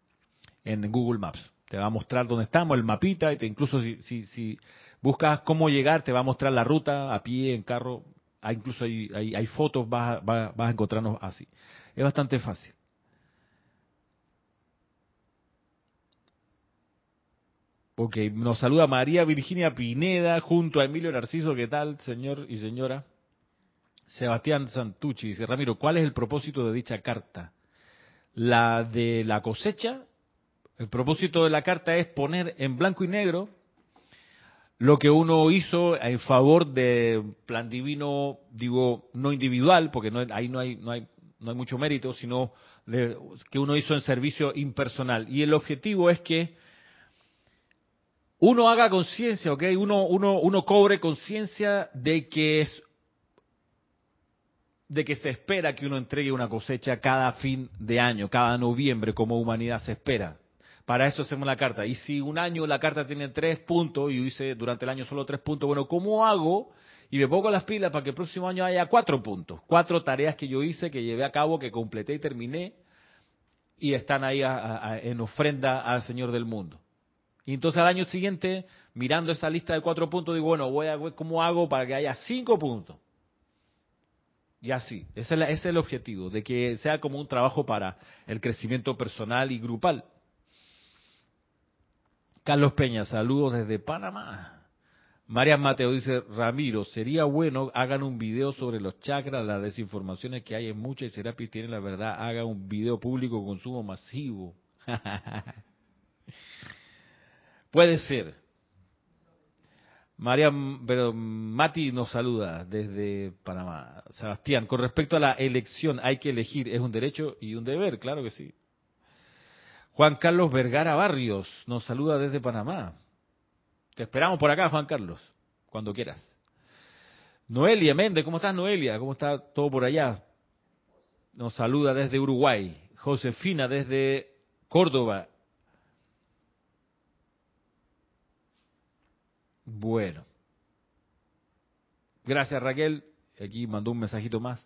Google Maps. Te va a mostrar dónde estamos, el mapita, y te, incluso si, si, si buscas cómo llegar, te va a mostrar la ruta a pie, en carro, Ah, incluso hay, hay, fotos, vas, a encontrarnos así. Es bastante fácil. Ok, nos saluda María Virginia Pineda junto a Emilio Narciso. ¿Qué tal, señor y señora? Sebastián Santucci dice, Ramiro, ¿cuál es el propósito de dicha carta? La de la cosecha. El propósito de la carta es poner en blanco y negro lo que uno hizo en favor de plan divino, digo, no individual, porque no, ahí no hay, no, hay, no hay mucho mérito, sino de, que uno hizo en servicio impersonal. Y el objetivo es que uno haga conciencia, ¿ok? Uno, uno, uno cobre conciencia de que es de que se espera que uno entregue una cosecha cada fin de año, cada noviembre, como humanidad se espera. Para eso hacemos la carta. Y si un año la carta tiene tres puntos y yo hice durante el año solo tres puntos, bueno, ¿cómo hago? Y me pongo las pilas para que el próximo año haya cuatro puntos. Cuatro tareas que yo hice, que llevé a cabo, que completé y terminé. Y están ahí en ofrenda al Señor del mundo. Y entonces al año siguiente, mirando esa lista de cuatro puntos, digo, bueno, voy a cómo hago para que haya cinco puntos. Y así, ese es el objetivo, de que sea como un trabajo para el crecimiento personal y grupal. Carlos Peña, saludos desde Panamá. María Mateo dice, Ramiro, sería bueno, hagan un video sobre los chakras, las desinformaciones que hay en muchas y Serapis tiene la verdad, hagan un video público consumo masivo. Puede ser. María, pero Mati nos saluda desde Panamá. Sebastián, con respecto a la elección, hay que elegir, es un derecho y un deber, claro que sí. Juan Carlos Vergara Barrios nos saluda desde Panamá. Te esperamos por acá, Juan Carlos, cuando quieras. Noelia Méndez, ¿cómo estás, Noelia? ¿Cómo está todo por allá? Nos saluda desde Uruguay. Josefina desde Córdoba. Bueno. Gracias, Raquel. Aquí mandó un mensajito más.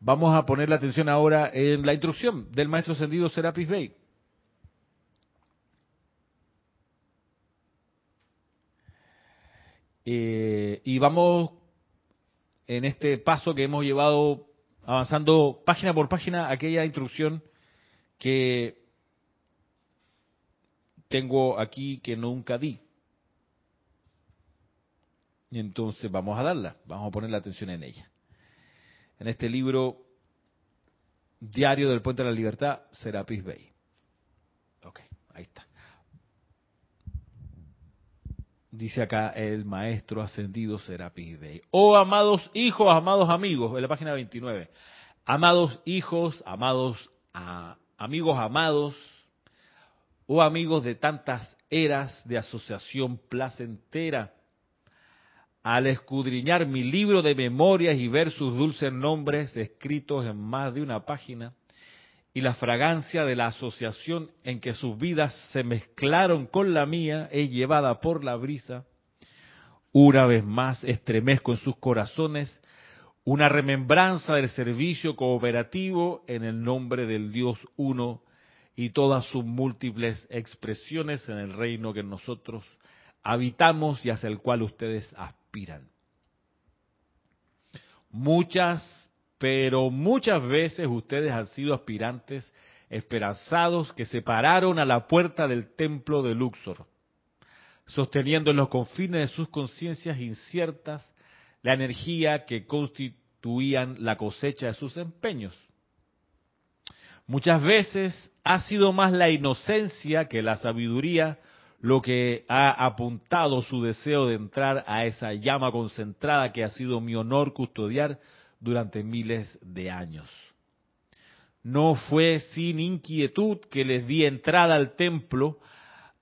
Vamos a poner la atención ahora en la instrucción del maestro ascendido Serapis Bey. Eh, y vamos en este paso que hemos llevado avanzando página por página aquella instrucción que tengo aquí que nunca di. Y entonces vamos a darla, vamos a poner la atención en ella. En este libro, Diario del Puente de la Libertad, Serapis Bay. Ok, ahí está. Dice acá el maestro ascendido Serapis Bey. Oh, amados hijos, amados amigos, en la página 29. Amados hijos, amados amigos amados, oh amigos de tantas eras de asociación placentera. Al escudriñar mi libro de memorias y ver sus dulces nombres escritos en más de una página, y la fragancia de la asociación en que sus vidas se mezclaron con la mía es llevada por la brisa, una vez más estremezco en sus corazones una remembranza del servicio cooperativo en el nombre del Dios uno y todas sus múltiples expresiones en el reino que nosotros habitamos y hacia el cual ustedes aspiran. Muchas pero muchas veces ustedes han sido aspirantes esperanzados que se pararon a la puerta del templo de Luxor, sosteniendo en los confines de sus conciencias inciertas la energía que constituían la cosecha de sus empeños. Muchas veces ha sido más la inocencia que la sabiduría lo que ha apuntado su deseo de entrar a esa llama concentrada que ha sido mi honor custodiar durante miles de años. No fue sin inquietud que les di entrada al templo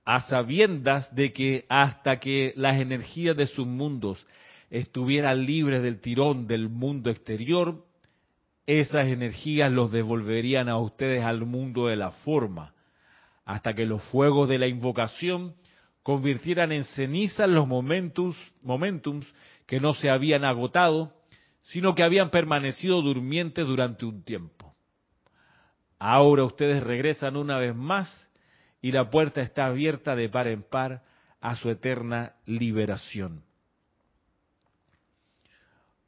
a sabiendas de que hasta que las energías de sus mundos estuvieran libres del tirón del mundo exterior, esas energías los devolverían a ustedes al mundo de la forma, hasta que los fuegos de la invocación convirtieran en cenizas los momentos, momentums que no se habían agotado sino que habían permanecido durmientes durante un tiempo. Ahora ustedes regresan una vez más y la puerta está abierta de par en par a su eterna liberación.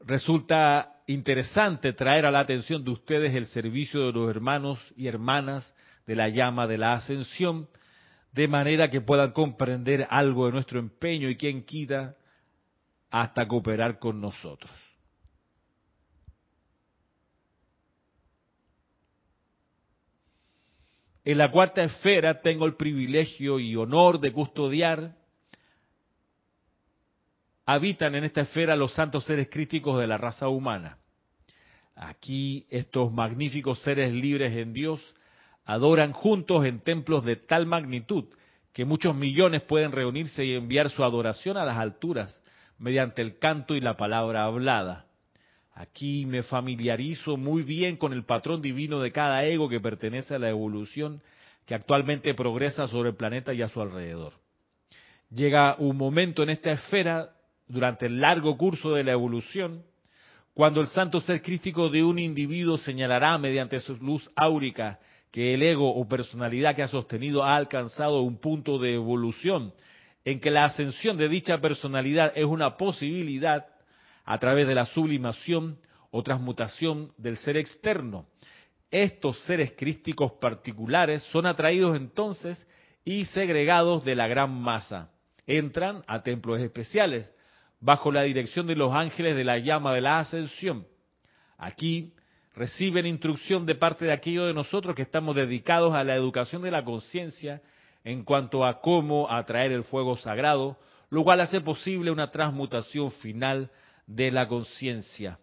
Resulta interesante traer a la atención de ustedes el servicio de los hermanos y hermanas de la llama de la ascensión, de manera que puedan comprender algo de nuestro empeño y quien quita hasta cooperar con nosotros. En la cuarta esfera tengo el privilegio y honor de custodiar. Habitan en esta esfera los santos seres críticos de la raza humana. Aquí estos magníficos seres libres en Dios adoran juntos en templos de tal magnitud que muchos millones pueden reunirse y enviar su adoración a las alturas mediante el canto y la palabra hablada. Aquí me familiarizo muy bien con el patrón divino de cada ego que pertenece a la evolución que actualmente progresa sobre el planeta y a su alrededor. Llega un momento en esta esfera, durante el largo curso de la evolución, cuando el santo ser crístico de un individuo señalará mediante su luz áurica que el ego o personalidad que ha sostenido ha alcanzado un punto de evolución en que la ascensión de dicha personalidad es una posibilidad a través de la sublimación o transmutación del ser externo. Estos seres crísticos particulares son atraídos entonces y segregados de la gran masa. Entran a templos especiales bajo la dirección de los ángeles de la llama de la ascensión. Aquí reciben instrucción de parte de aquellos de nosotros que estamos dedicados a la educación de la conciencia en cuanto a cómo atraer el fuego sagrado, lo cual hace posible una transmutación final de la conciencia.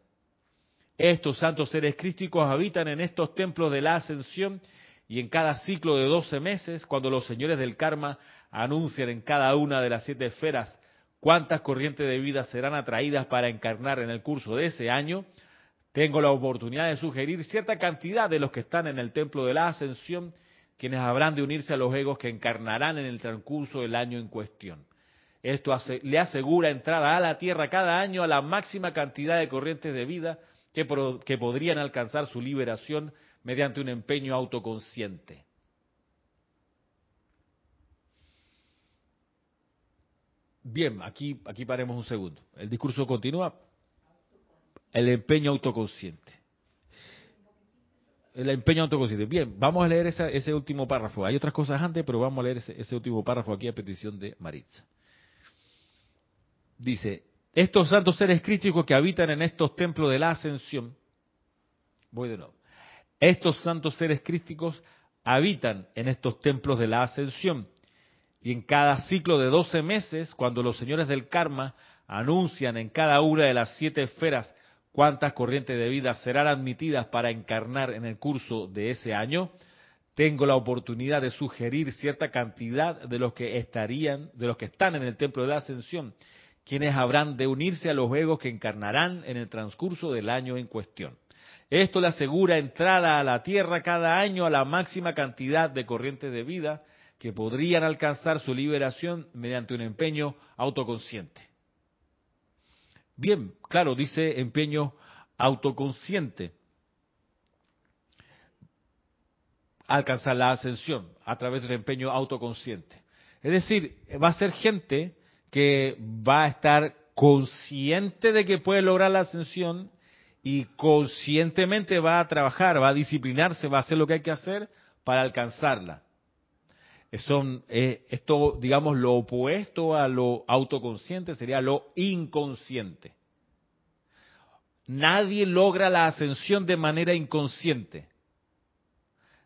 Estos santos seres crísticos habitan en estos templos de la ascensión y en cada ciclo de doce meses, cuando los señores del karma anuncian en cada una de las siete esferas cuántas corrientes de vida serán atraídas para encarnar en el curso de ese año, tengo la oportunidad de sugerir cierta cantidad de los que están en el templo de la ascensión, quienes habrán de unirse a los egos que encarnarán en el transcurso del año en cuestión. Esto le asegura entrada a la Tierra cada año a la máxima cantidad de corrientes de vida que, podrían alcanzar su liberación mediante un empeño autoconsciente. Bien, aquí, aquí paremos un segundo. El discurso continúa. El empeño autoconsciente. El empeño autoconsciente. Bien, vamos a leer ese último párrafo. Hay otras cosas antes, pero vamos a leer ese, ese último párrafo aquí a petición de Maritza. Dice, estos santos seres críticos que habitan en estos templos de la ascensión, voy de nuevo, estos santos seres críticos habitan en estos templos de la ascensión. Y en cada ciclo de 12 meses, cuando los señores del karma anuncian en cada una de las siete esferas cuántas corrientes de vida serán admitidas para encarnar en el curso de ese año, tengo la oportunidad de sugerir cierta cantidad de los que estarían, de los que están en el templo de la ascensión quienes habrán de unirse a los egos que encarnarán en el transcurso del año en cuestión. Esto le asegura entrada a la Tierra cada año a la máxima cantidad de corrientes de vida que podrían alcanzar su liberación mediante un empeño autoconsciente. Bien, claro, dice empeño autoconsciente. Alcanzar la ascensión a través del empeño autoconsciente. Es decir, va a ser gente que va a estar consciente de que puede lograr la ascensión y conscientemente va a trabajar, va a disciplinarse, va a hacer lo que hay que hacer para alcanzarla. Son, eh, esto, digamos, lo opuesto a lo autoconsciente sería lo inconsciente. Nadie logra la ascensión de manera inconsciente.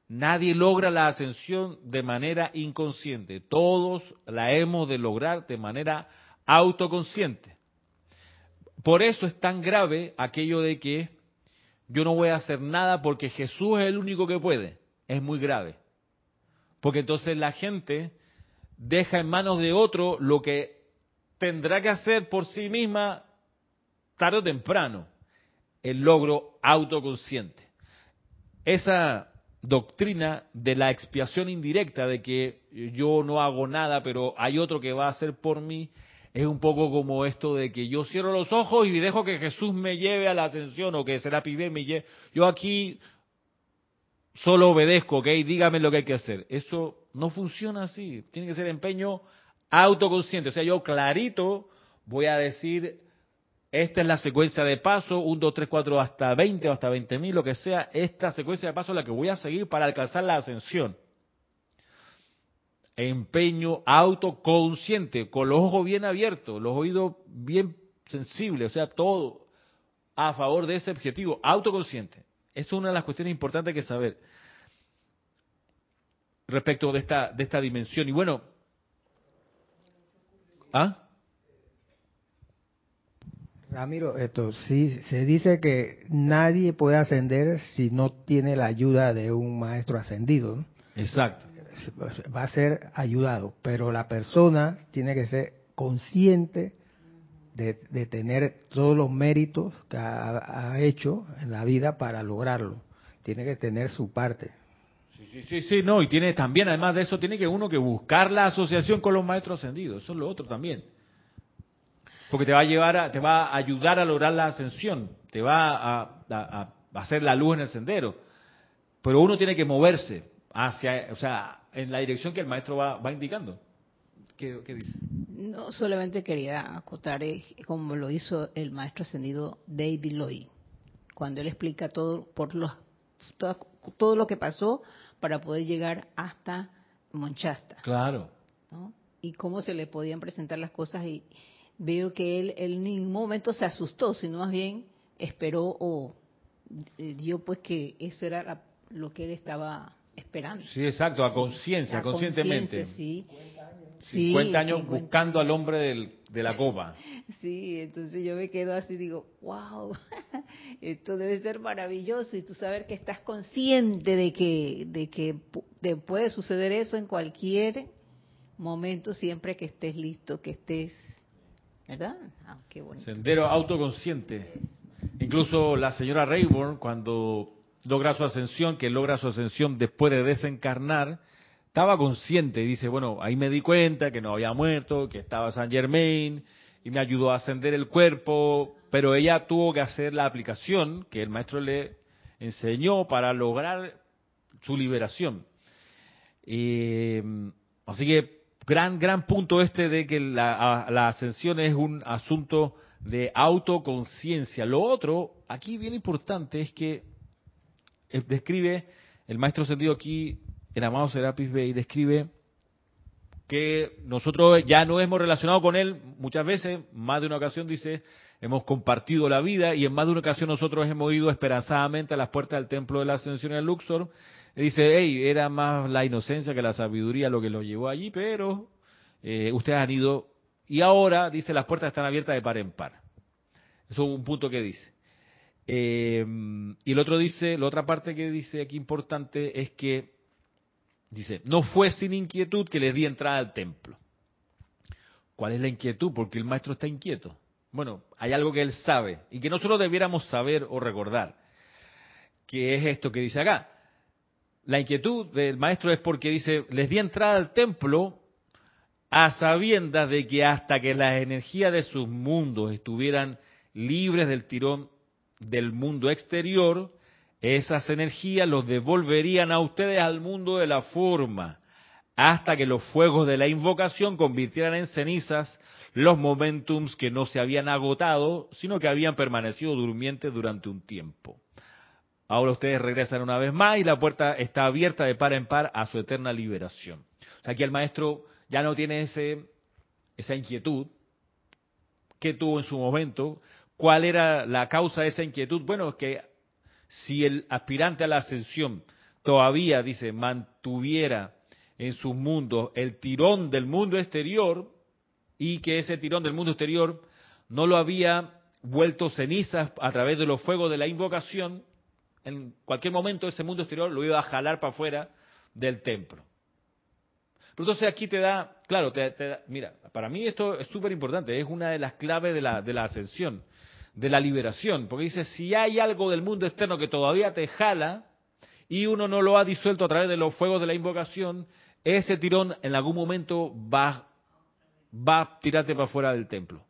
Nadie logra la ascensión de manera inconsciente. Todos la hemos de lograr de manera autoconsciente. Por eso es tan grave aquello de que yo no voy a hacer nada porque Jesús es el único que puede. Es muy grave. Porque entonces la gente deja en manos de otro lo que tendrá que hacer por sí misma tarde o temprano. El logro autoconsciente. Esa doctrina de la expiación indirecta, de que yo no hago nada, pero hay otro que va a hacer por mí, es un poco como esto de que yo cierro los ojos y dejo que Jesús me lleve a la ascensión o que será pibe me lleve. Yo aquí solo obedezco, ¿ok? Dígame lo que hay que hacer. Eso no funciona así. Tiene que ser empeño autoconsciente. O sea, yo clarito voy a decir esta es la secuencia de paso, 1, 2, 3, 4, hasta 20 o hasta 20 mil, lo que sea. Esta secuencia de paso es la que voy a seguir para alcanzar la ascensión. empeño autoconsciente, con los ojos bien abiertos, los oídos bien sensibles, o sea, todo a favor de ese objetivo, autoconsciente. Es una de las cuestiones importantes que saber respecto de esta, de esta dimensión. Y bueno, ¿ah? Ramiro, esto sí se dice que nadie puede ascender si no tiene la ayuda de un maestro ascendido. Exacto. Va a ser ayudado, pero la persona tiene que ser consciente de, tener todos los méritos que ha, hecho en la vida para lograrlo. Tiene que tener su parte. Sí, sí, sí, sí, no, y tiene también, además de eso, tiene que uno que buscar la asociación con los maestros ascendidos. Eso es lo otro también porque te va a llevar, a, te va a ayudar a lograr la ascensión, te va a, hacer la luz en el sendero. Pero uno tiene que moverse hacia, o sea, en la dirección que el maestro va, indicando. ¿Qué, dice? No, solamente quería acotar eh, como lo hizo el maestro ascendido David Lloyd, cuando él explica todo por los todo, todo lo que pasó para poder llegar hasta Monchasta. Claro. Y cómo se le podían presentar las cosas y, veo que él, en ningún momento se asustó, sino más bien esperó o eh, dio pues que eso era lo que él estaba esperando. Sí, exacto, a conciencia, conscientemente. Sí. 50 años buscando al hombre del, de la copa. Sí, entonces yo me quedo así, digo, wow, esto debe ser maravilloso y tú saber que estás consciente de que, de que puede suceder eso en cualquier momento, siempre que estés listo, que estés ¿Verdad? Ah, Sendero autoconsciente. Incluso la señora Rayburn, cuando logra su ascensión, que logra su ascensión después de desencarnar, estaba consciente. Dice, bueno, ahí me di cuenta que no había muerto, que estaba San Germain, y me ayudó a ascender el cuerpo, pero ella tuvo que hacer la aplicación que el maestro le enseñó para lograr su liberación. así que gran, gran punto este de que la, ascensión es un asunto de autoconciencia. Lo otro, aquí bien importante, es que eh, describe, el maestro sentido aquí, el amado Serapis Bey, describe que nosotros ya no hemos relacionado con él muchas veces, más de una ocasión dice, hemos compartido la vida y en más de una ocasión nosotros hemos ido esperanzadamente a las puertas del templo de la ascensión en Luxor dice, hey, era más la inocencia que la sabiduría lo que lo llevó allí, pero eh, ustedes han ido y ahora, dice, las puertas están abiertas de par en par. Eso es un punto que dice. Eh, y el otro dice, la otra parte que dice aquí importante es que, dice, no fue sin inquietud que les di entrada al templo. ¿Cuál es la inquietud? Porque el maestro está inquieto. Bueno, hay algo que él sabe y que nosotros debiéramos saber o recordar, que es esto que dice acá. La inquietud del maestro es porque dice, les di entrada al templo a sabiendas de que hasta que las energías de sus mundos estuvieran libres del tirón del mundo exterior, esas energías los devolverían a ustedes al mundo de la forma, hasta que los fuegos de la invocación convirtieran en cenizas los momentums que no se habían agotado, sino que habían permanecido durmientes durante un tiempo. Ahora ustedes regresan una vez más y la puerta está abierta de par en par a su eterna liberación. O sea, aquí el maestro ya no tiene ese, esa inquietud que tuvo en su momento. ¿Cuál era la causa de esa inquietud? Bueno, que si el aspirante a la ascensión todavía, dice, mantuviera en sus mundos el tirón del mundo exterior y que ese tirón del mundo exterior no lo había vuelto cenizas a través de los fuegos de la invocación, en cualquier momento ese mundo exterior lo iba a jalar para afuera del templo. Pero entonces aquí te da, claro, te, mira, para mí esto es súper importante, es una de las claves de la, de la ascensión, de la liberación, porque dice, si hay algo del mundo externo que todavía te jala y uno no lo ha disuelto a través de los fuegos de la invocación, ese tirón en algún momento va, va a tirarte para afuera del templo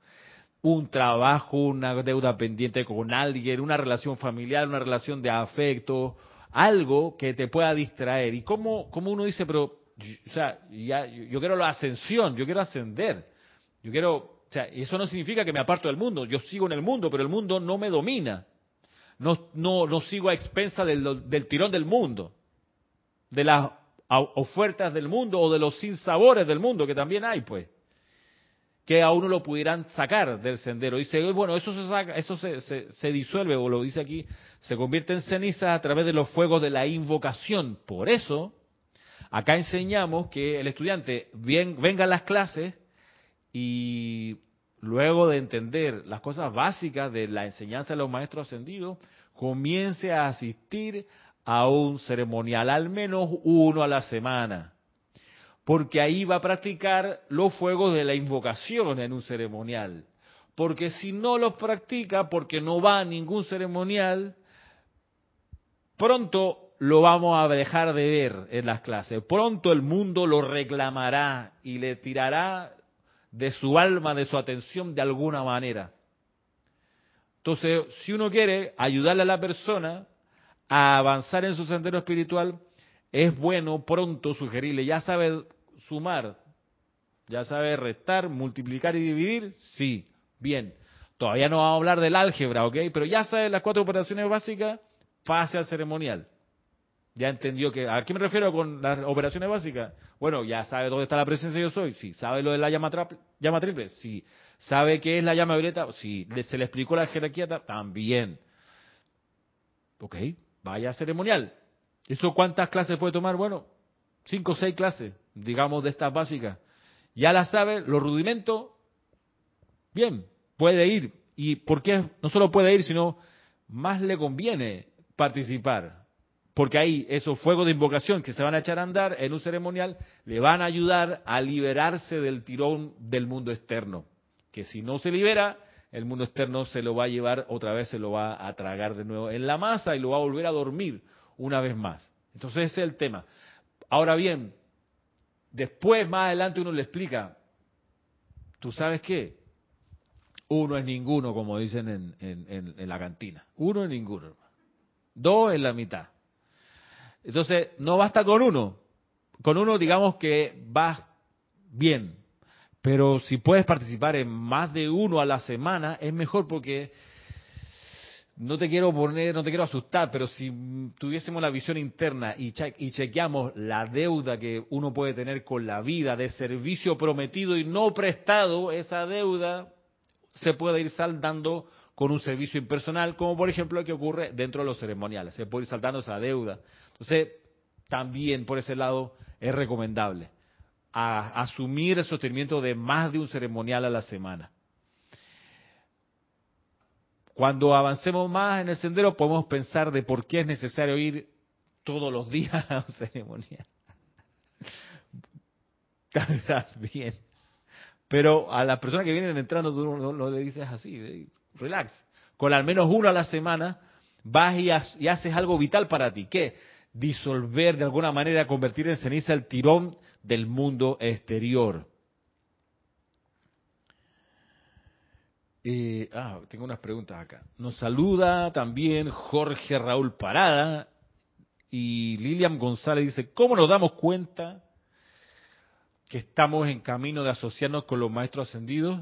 un trabajo, una deuda pendiente con alguien, una relación familiar, una relación de afecto, algo que te pueda distraer. Y como, como uno dice, pero, o sea, ya, yo, quiero la ascensión, yo quiero ascender, yo quiero, o sea, eso no significa que me aparto del mundo, yo sigo en el mundo, pero el mundo no me domina. No, no, no sigo a expensa del, del tirón del mundo, de las ofertas del mundo o de los sinsabores del mundo, que también hay, pues, que a uno lo pudieran sacar del sendero. Dice, bueno, eso se saca, eso se, se, disuelve, o lo dice aquí, se convierte en ceniza a través de los fuegos de la invocación. Por eso, acá enseñamos que el estudiante venga a las clases y luego de entender las cosas básicas de la enseñanza de los maestros ascendidos, comience a asistir a un ceremonial, al menos uno a la semana, porque ahí va a practicar los fuegos de la invocación en un ceremonial. Porque si no los practica, porque no va a ningún ceremonial, pronto lo vamos a dejar de ver en las clases. Pronto el mundo lo reclamará y le tirará de su alma, de su atención de alguna manera. Entonces, si uno quiere ayudarle a la persona, a avanzar en su sendero espiritual, es bueno pronto sugerirle, ya sabe sumar, ya sabe restar, multiplicar y dividir, sí, bien. Todavía no vamos a hablar del álgebra, ¿ok? Pero ya sabe las cuatro operaciones básicas, pase al ceremonial. Ya entendió que, ¿a qué me refiero con las operaciones básicas? Bueno, ya sabe dónde está la presencia yo soy, sí. ¿Sabe lo de la llama, llama triple? Sí. ¿Sabe qué es la llama violeta? Sí. ¿Se le explicó la jerarquía? También. Ok, vaya ceremonial. ¿Eso cuántas clases puede tomar? Bueno, cinco o seis clases, digamos, de estas básicas. Ya las sabe, los rudimentos, bien, puede ir. ¿Y por qué no solo puede ir, sino más le conviene participar? Porque ahí esos fuegos de invocación que se van a echar a andar en un ceremonial le van a ayudar a liberarse del tirón del mundo externo. Que si no se libera, el mundo externo se lo va a llevar otra vez, se lo va a tragar de nuevo en la masa y lo va a volver a dormir una vez más. Entonces ese es el tema. Ahora bien, después más adelante uno le explica, ¿tú sabes qué? Uno es ninguno, como dicen en, en la cantina. Uno es ninguno. Dos es la mitad. Entonces, no basta con uno. Con uno, digamos que va bien, pero si puedes participar en más de uno a la semana, es mejor porque no te quiero poner, no te quiero asustar, pero si tuviésemos la visión interna y, chequeamos la deuda que uno puede tener con la vida de servicio prometido y no prestado, esa deuda se puede ir saldando con un servicio impersonal, como por ejemplo lo que ocurre dentro de los ceremoniales. Se puede ir saltando esa deuda. Entonces, también por ese lado es recomendable asumir el sostenimiento de más de un ceremonial a la semana. Cuando avancemos más en el sendero podemos pensar de por qué es necesario ir todos los días a un ceremonial. bien. Pero a las personas que vienen entrando tú no, le dices así, relax. Con al menos uno a la semana vas y, y haces algo vital para ti. ¿Qué? Disolver de alguna manera, convertir en ceniza el tirón del mundo exterior. Eh, ah, tengo unas preguntas acá. Nos saluda también Jorge Raúl Parada y Lilian González dice, ¿cómo nos damos cuenta que estamos en camino de asociarnos con los maestros ascendidos?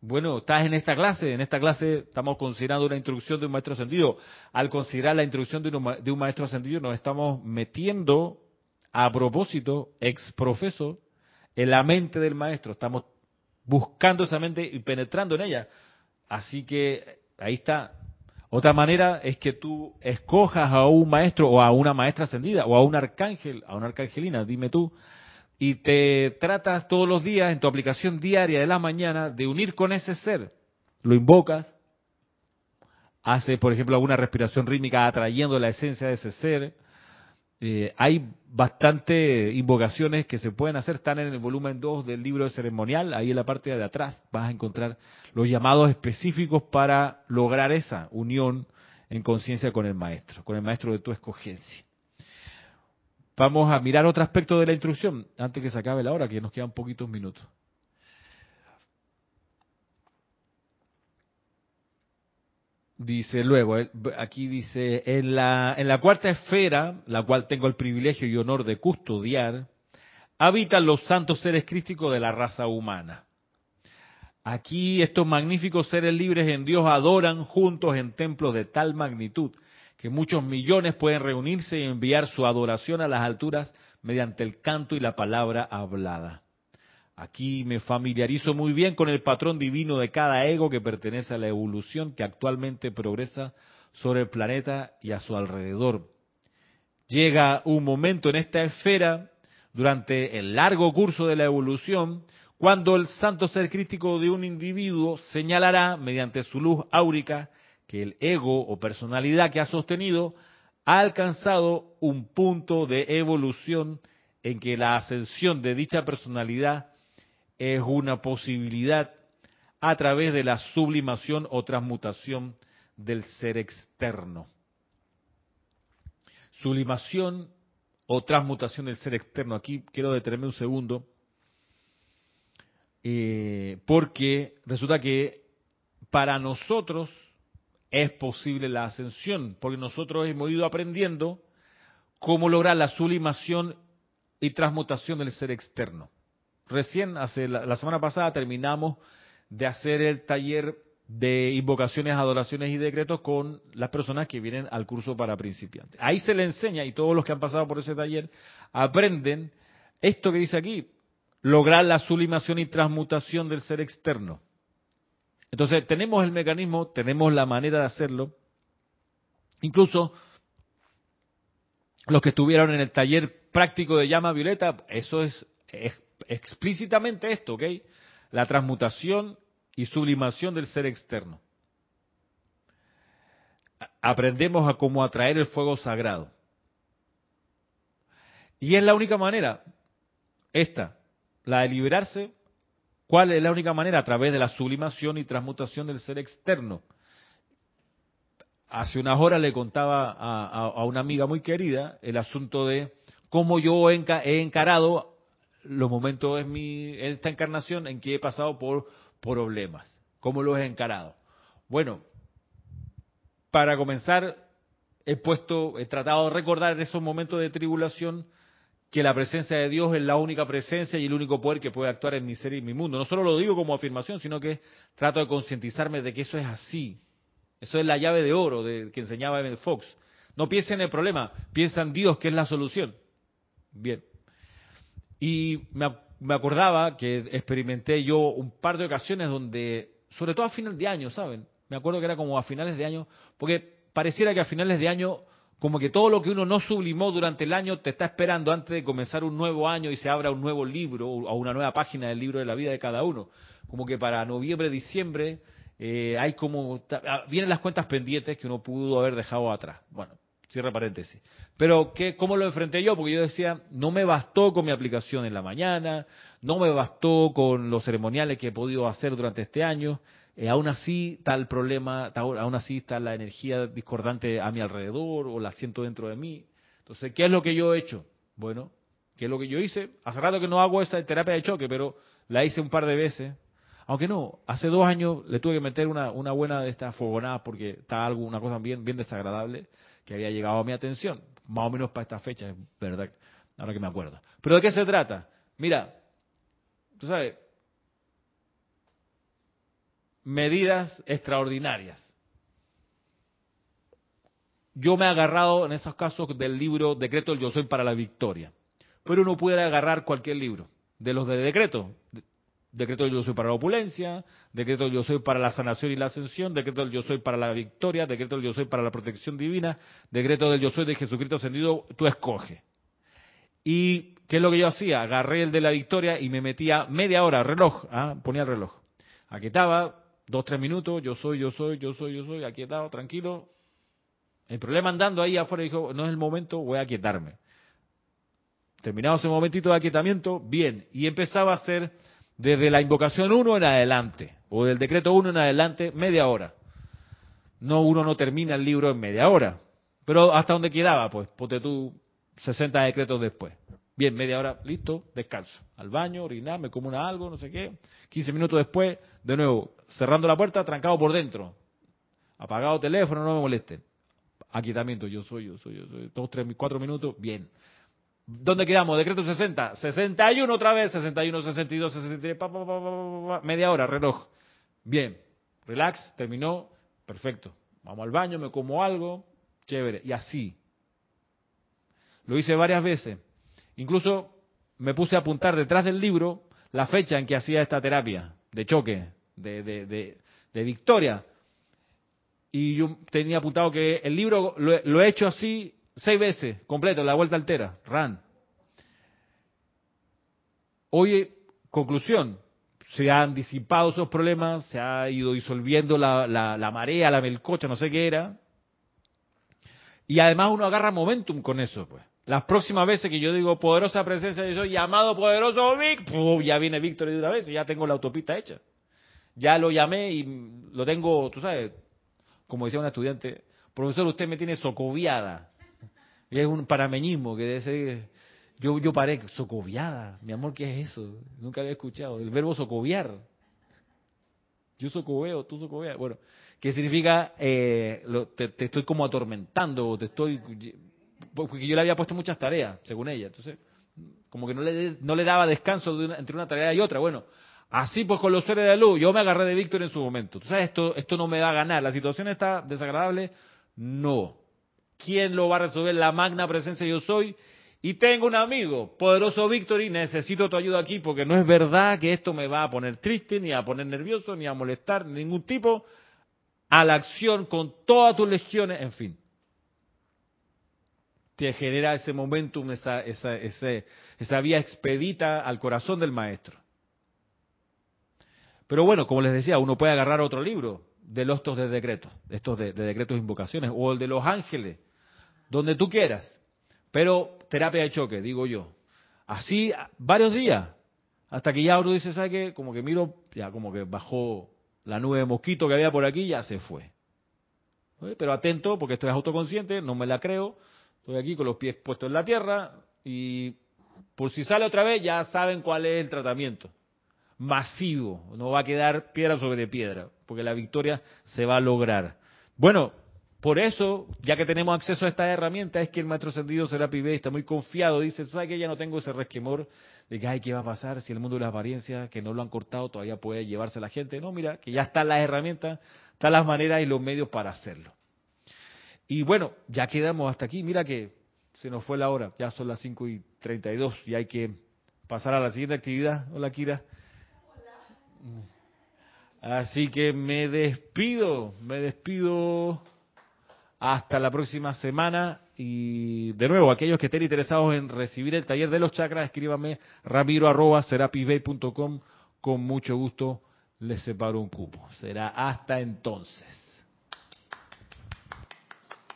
Bueno, estás en esta clase, en esta clase estamos considerando una introducción de un maestro ascendido. Al considerar la introducción de un, de un maestro ascendido nos estamos metiendo a propósito, ex profeso, en la mente del maestro. Estamos buscando esa mente y penetrando en ella. Así que ahí está. Otra manera es que tú escojas a un maestro o a una maestra ascendida o a un arcángel, a una arcangelina, dime tú, y te tratas todos los días en tu aplicación diaria de la mañana de unir con ese ser. Lo invocas, hace, por ejemplo, alguna respiración rítmica atrayendo la esencia de ese ser, eh, hay bastante invocaciones que se pueden hacer, están en el volumen 2 del libro de ceremonial, ahí en la parte de atrás vas a encontrar los llamados específicos para lograr esa unión en conciencia con el maestro, con el maestro de tu escogencia. Vamos a mirar otro aspecto de la instrucción antes que se acabe la hora, que nos quedan poquitos minutos. Dice luego, aquí dice, en la, en la cuarta esfera, la cual tengo el privilegio y honor de custodiar, habitan los santos seres crísticos de la raza humana. Aquí estos magníficos seres libres en Dios adoran juntos en templos de tal magnitud que muchos millones pueden reunirse y enviar su adoración a las alturas mediante el canto y la palabra hablada. Aquí me familiarizo muy bien con el patrón divino de cada ego que pertenece a la evolución que actualmente progresa sobre el planeta y a su alrededor. Llega un momento en esta esfera, durante el largo curso de la evolución, cuando el santo ser crítico de un individuo señalará mediante su luz áurica que el ego o personalidad que ha sostenido ha alcanzado un punto de evolución en que la ascensión de dicha personalidad es una posibilidad a través de la sublimación o transmutación del ser externo. Sublimación o transmutación del ser externo. Aquí quiero detenerme un segundo, eh, porque resulta que para nosotros es posible la ascensión, porque nosotros hemos ido aprendiendo cómo lograr la sublimación y transmutación del ser externo. Recién, hace la, semana pasada, terminamos de hacer el taller de invocaciones, adoraciones y decretos con las personas que vienen al curso para principiantes. Ahí se le enseña, y todos los que han pasado por ese taller aprenden esto que dice aquí, lograr la sublimación y transmutación del ser externo. Entonces, tenemos el mecanismo, tenemos la manera de hacerlo. Incluso los que estuvieron en el taller práctico de llama violeta, eso es, es explícitamente esto, ¿ok? La transmutación y sublimación del ser externo. Aprendemos a cómo atraer el fuego sagrado. Y es la única manera, esta, la de liberarse. ¿Cuál es la única manera? A través de la sublimación y transmutación del ser externo. Hace unas horas le contaba a, una amiga muy querida el asunto de cómo yo he encarado los momentos en, mi, esta encarnación en que he pasado por problemas. ¿Cómo los he encarado? Bueno, para comenzar, he puesto, he tratado de recordar en esos momentos de tribulación que la presencia de Dios es la única presencia y el único poder que puede actuar en mi ser y en mi mundo. No solo lo digo como afirmación, sino que trato de concientizarme de que eso es así. Eso es la llave de oro de, que enseñaba Emmett Fox. No piensen en el problema, piensa en Dios, que es la solución. Bien. Y me, acordaba que experimenté yo un par de ocasiones donde, sobre todo a final de año, ¿saben? Me acuerdo que era como a finales de año, porque pareciera que a finales de año, como que todo lo que uno no sublimó durante el año te está esperando antes de comenzar un nuevo año y se abra un nuevo libro o una nueva página del libro de la vida de cada uno. Como que para noviembre, diciembre, eh, hay como, ah, vienen las cuentas pendientes que uno pudo haber dejado atrás. Bueno, Cierra paréntesis. Pero ¿qué, ¿cómo lo enfrenté yo? Porque yo decía, no me bastó con mi aplicación en la mañana, no me bastó con los ceremoniales que he podido hacer durante este año. Eh, aún así está el problema, aún así está la energía discordante a mi alrededor o la siento dentro de mí. Entonces, ¿qué es lo que yo he hecho? Bueno, ¿qué es lo que yo hice? Hace rato que no hago esa terapia de choque, pero la hice un par de veces. Aunque no, hace dos años le tuve que meter una, una buena de estas fogonadas porque está algo, una cosa bien, bien desagradable que había llegado a mi atención, más o menos para esta fecha, es verdad, ahora que me acuerdo. Pero ¿de qué se trata? Mira, tú sabes, medidas extraordinarias. Yo me he agarrado en esos casos del libro Decreto del Yo Soy para la Victoria, pero uno puede agarrar cualquier libro, de los de decreto, Decreto del yo soy para la opulencia, decreto del yo soy para la sanación y la ascensión, decreto del yo soy para la victoria, decreto del yo soy para la protección divina, decreto del yo soy de Jesucristo ascendido, tú escoge. ¿Y qué es lo que yo hacía? Agarré el de la victoria y me metía media hora, reloj, ¿ah? ponía el reloj. Aquietaba, dos, tres minutos, yo soy, yo soy, yo soy, yo soy, aquietado, tranquilo. El problema andando ahí afuera dijo, no es el momento, voy a aquietarme. Terminado ese momentito de aquietamiento, bien. Y empezaba a hacer desde la invocación 1 en adelante, o del decreto 1 en adelante, media hora. No, uno no termina el libro en media hora. Pero hasta donde quedaba, pues, ponte tú 60 decretos después. Bien, media hora, listo, descanso. Al baño, orinar, me como una algo, no sé qué. 15 minutos después, de nuevo, cerrando la puerta, trancado por dentro. Apagado teléfono, no me molesten. Aquietamiento, yo soy, yo soy, yo soy. Dos, tres, cuatro minutos, bien. ¿Dónde quedamos? Decreto 60. 61 otra vez, 61, 62, 63, pa, pa, pa, media hora, reloj. Bien, relax, terminó, perfecto. Vamos al baño, me como algo, chévere. Y así. Lo hice varias veces. Incluso me puse a apuntar detrás del libro la fecha en que hacía esta terapia de choque, de, de, de, victoria. Y yo tenía apuntado que el libro lo, he hecho así seis veces, completo, la vuelta altera, RAN. Hoy, conclusión, se han disipado esos problemas, se ha ido disolviendo la, la, la, marea, la melcocha, no sé qué era. Y además uno agarra momentum con eso, pues. Las próximas veces que yo digo poderosa presencia de soy llamado poderoso Vic, ya viene Víctor de una vez y ya tengo la autopista hecha. Ya lo llamé y lo tengo, tú sabes, como decía un estudiante, profesor, usted me tiene socoviada. Y es un parameñismo que debe ser, yo, yo paré, socoviada, mi amor, ¿qué es eso? Nunca había escuchado, el verbo socoviar. Yo socoveo, tú socoveas. Bueno, ¿qué significa? Eh, te, te estoy como atormentando, te estoy porque yo le había puesto muchas tareas, según ella. Entonces, como que no le, no le daba descanso entre una tarea y otra. Bueno, así pues con los seres de luz, yo me agarré de Víctor en su momento. Tú sabes, esto, esto no me va a ganar. La situación está desagradable. No. ¿Quién lo va a resolver? La magna presencia yo soy. Y tengo un amigo, poderoso Víctor, y necesito tu ayuda aquí porque no es verdad que esto me va a poner triste, ni a poner nervioso, ni a molestar, ningún tipo. A la acción con todas tus legiones, en fin te genera ese momentum, esa, esa, esa vía expedita al corazón del maestro. Pero bueno, como les decía, uno puede agarrar otro libro de los estos de decretos, estos de, de decretos e invocaciones, o el de los ángeles, donde tú quieras. Pero terapia de choque, digo yo. Así varios días, hasta que ya uno dice, ¿sabe qué? Como que miro, ya como que bajó la nube de mosquito que había por aquí, ya se fue. Pero atento, porque esto es autoconsciente, no me la creo, Estoy aquí con los pies puestos en la tierra y por si sale otra vez ya saben cuál es el tratamiento. Masivo, no va a quedar piedra sobre piedra, porque la victoria se va a lograr. Bueno, por eso, ya que tenemos acceso a esta herramienta, es que el maestro sentido será pibe, está muy confiado, dice, ¿sabes que ya no tengo ese resquemor de que, ay, ¿qué va a pasar si el mundo de las apariencias, que no lo han cortado, todavía puede llevarse la gente? No, mira, que ya están las herramientas, están las maneras y los medios para hacerlo. Y bueno, ya quedamos hasta aquí. Mira que se nos fue la hora. Ya son las 5 y 32 y hay que pasar a la siguiente actividad. Hola, Kira. Así que me despido, me despido hasta la próxima semana. Y de nuevo, aquellos que estén interesados en recibir el taller de los chakras, escríbame ramiro arroba Con mucho gusto les separo un cupo. Será hasta entonces.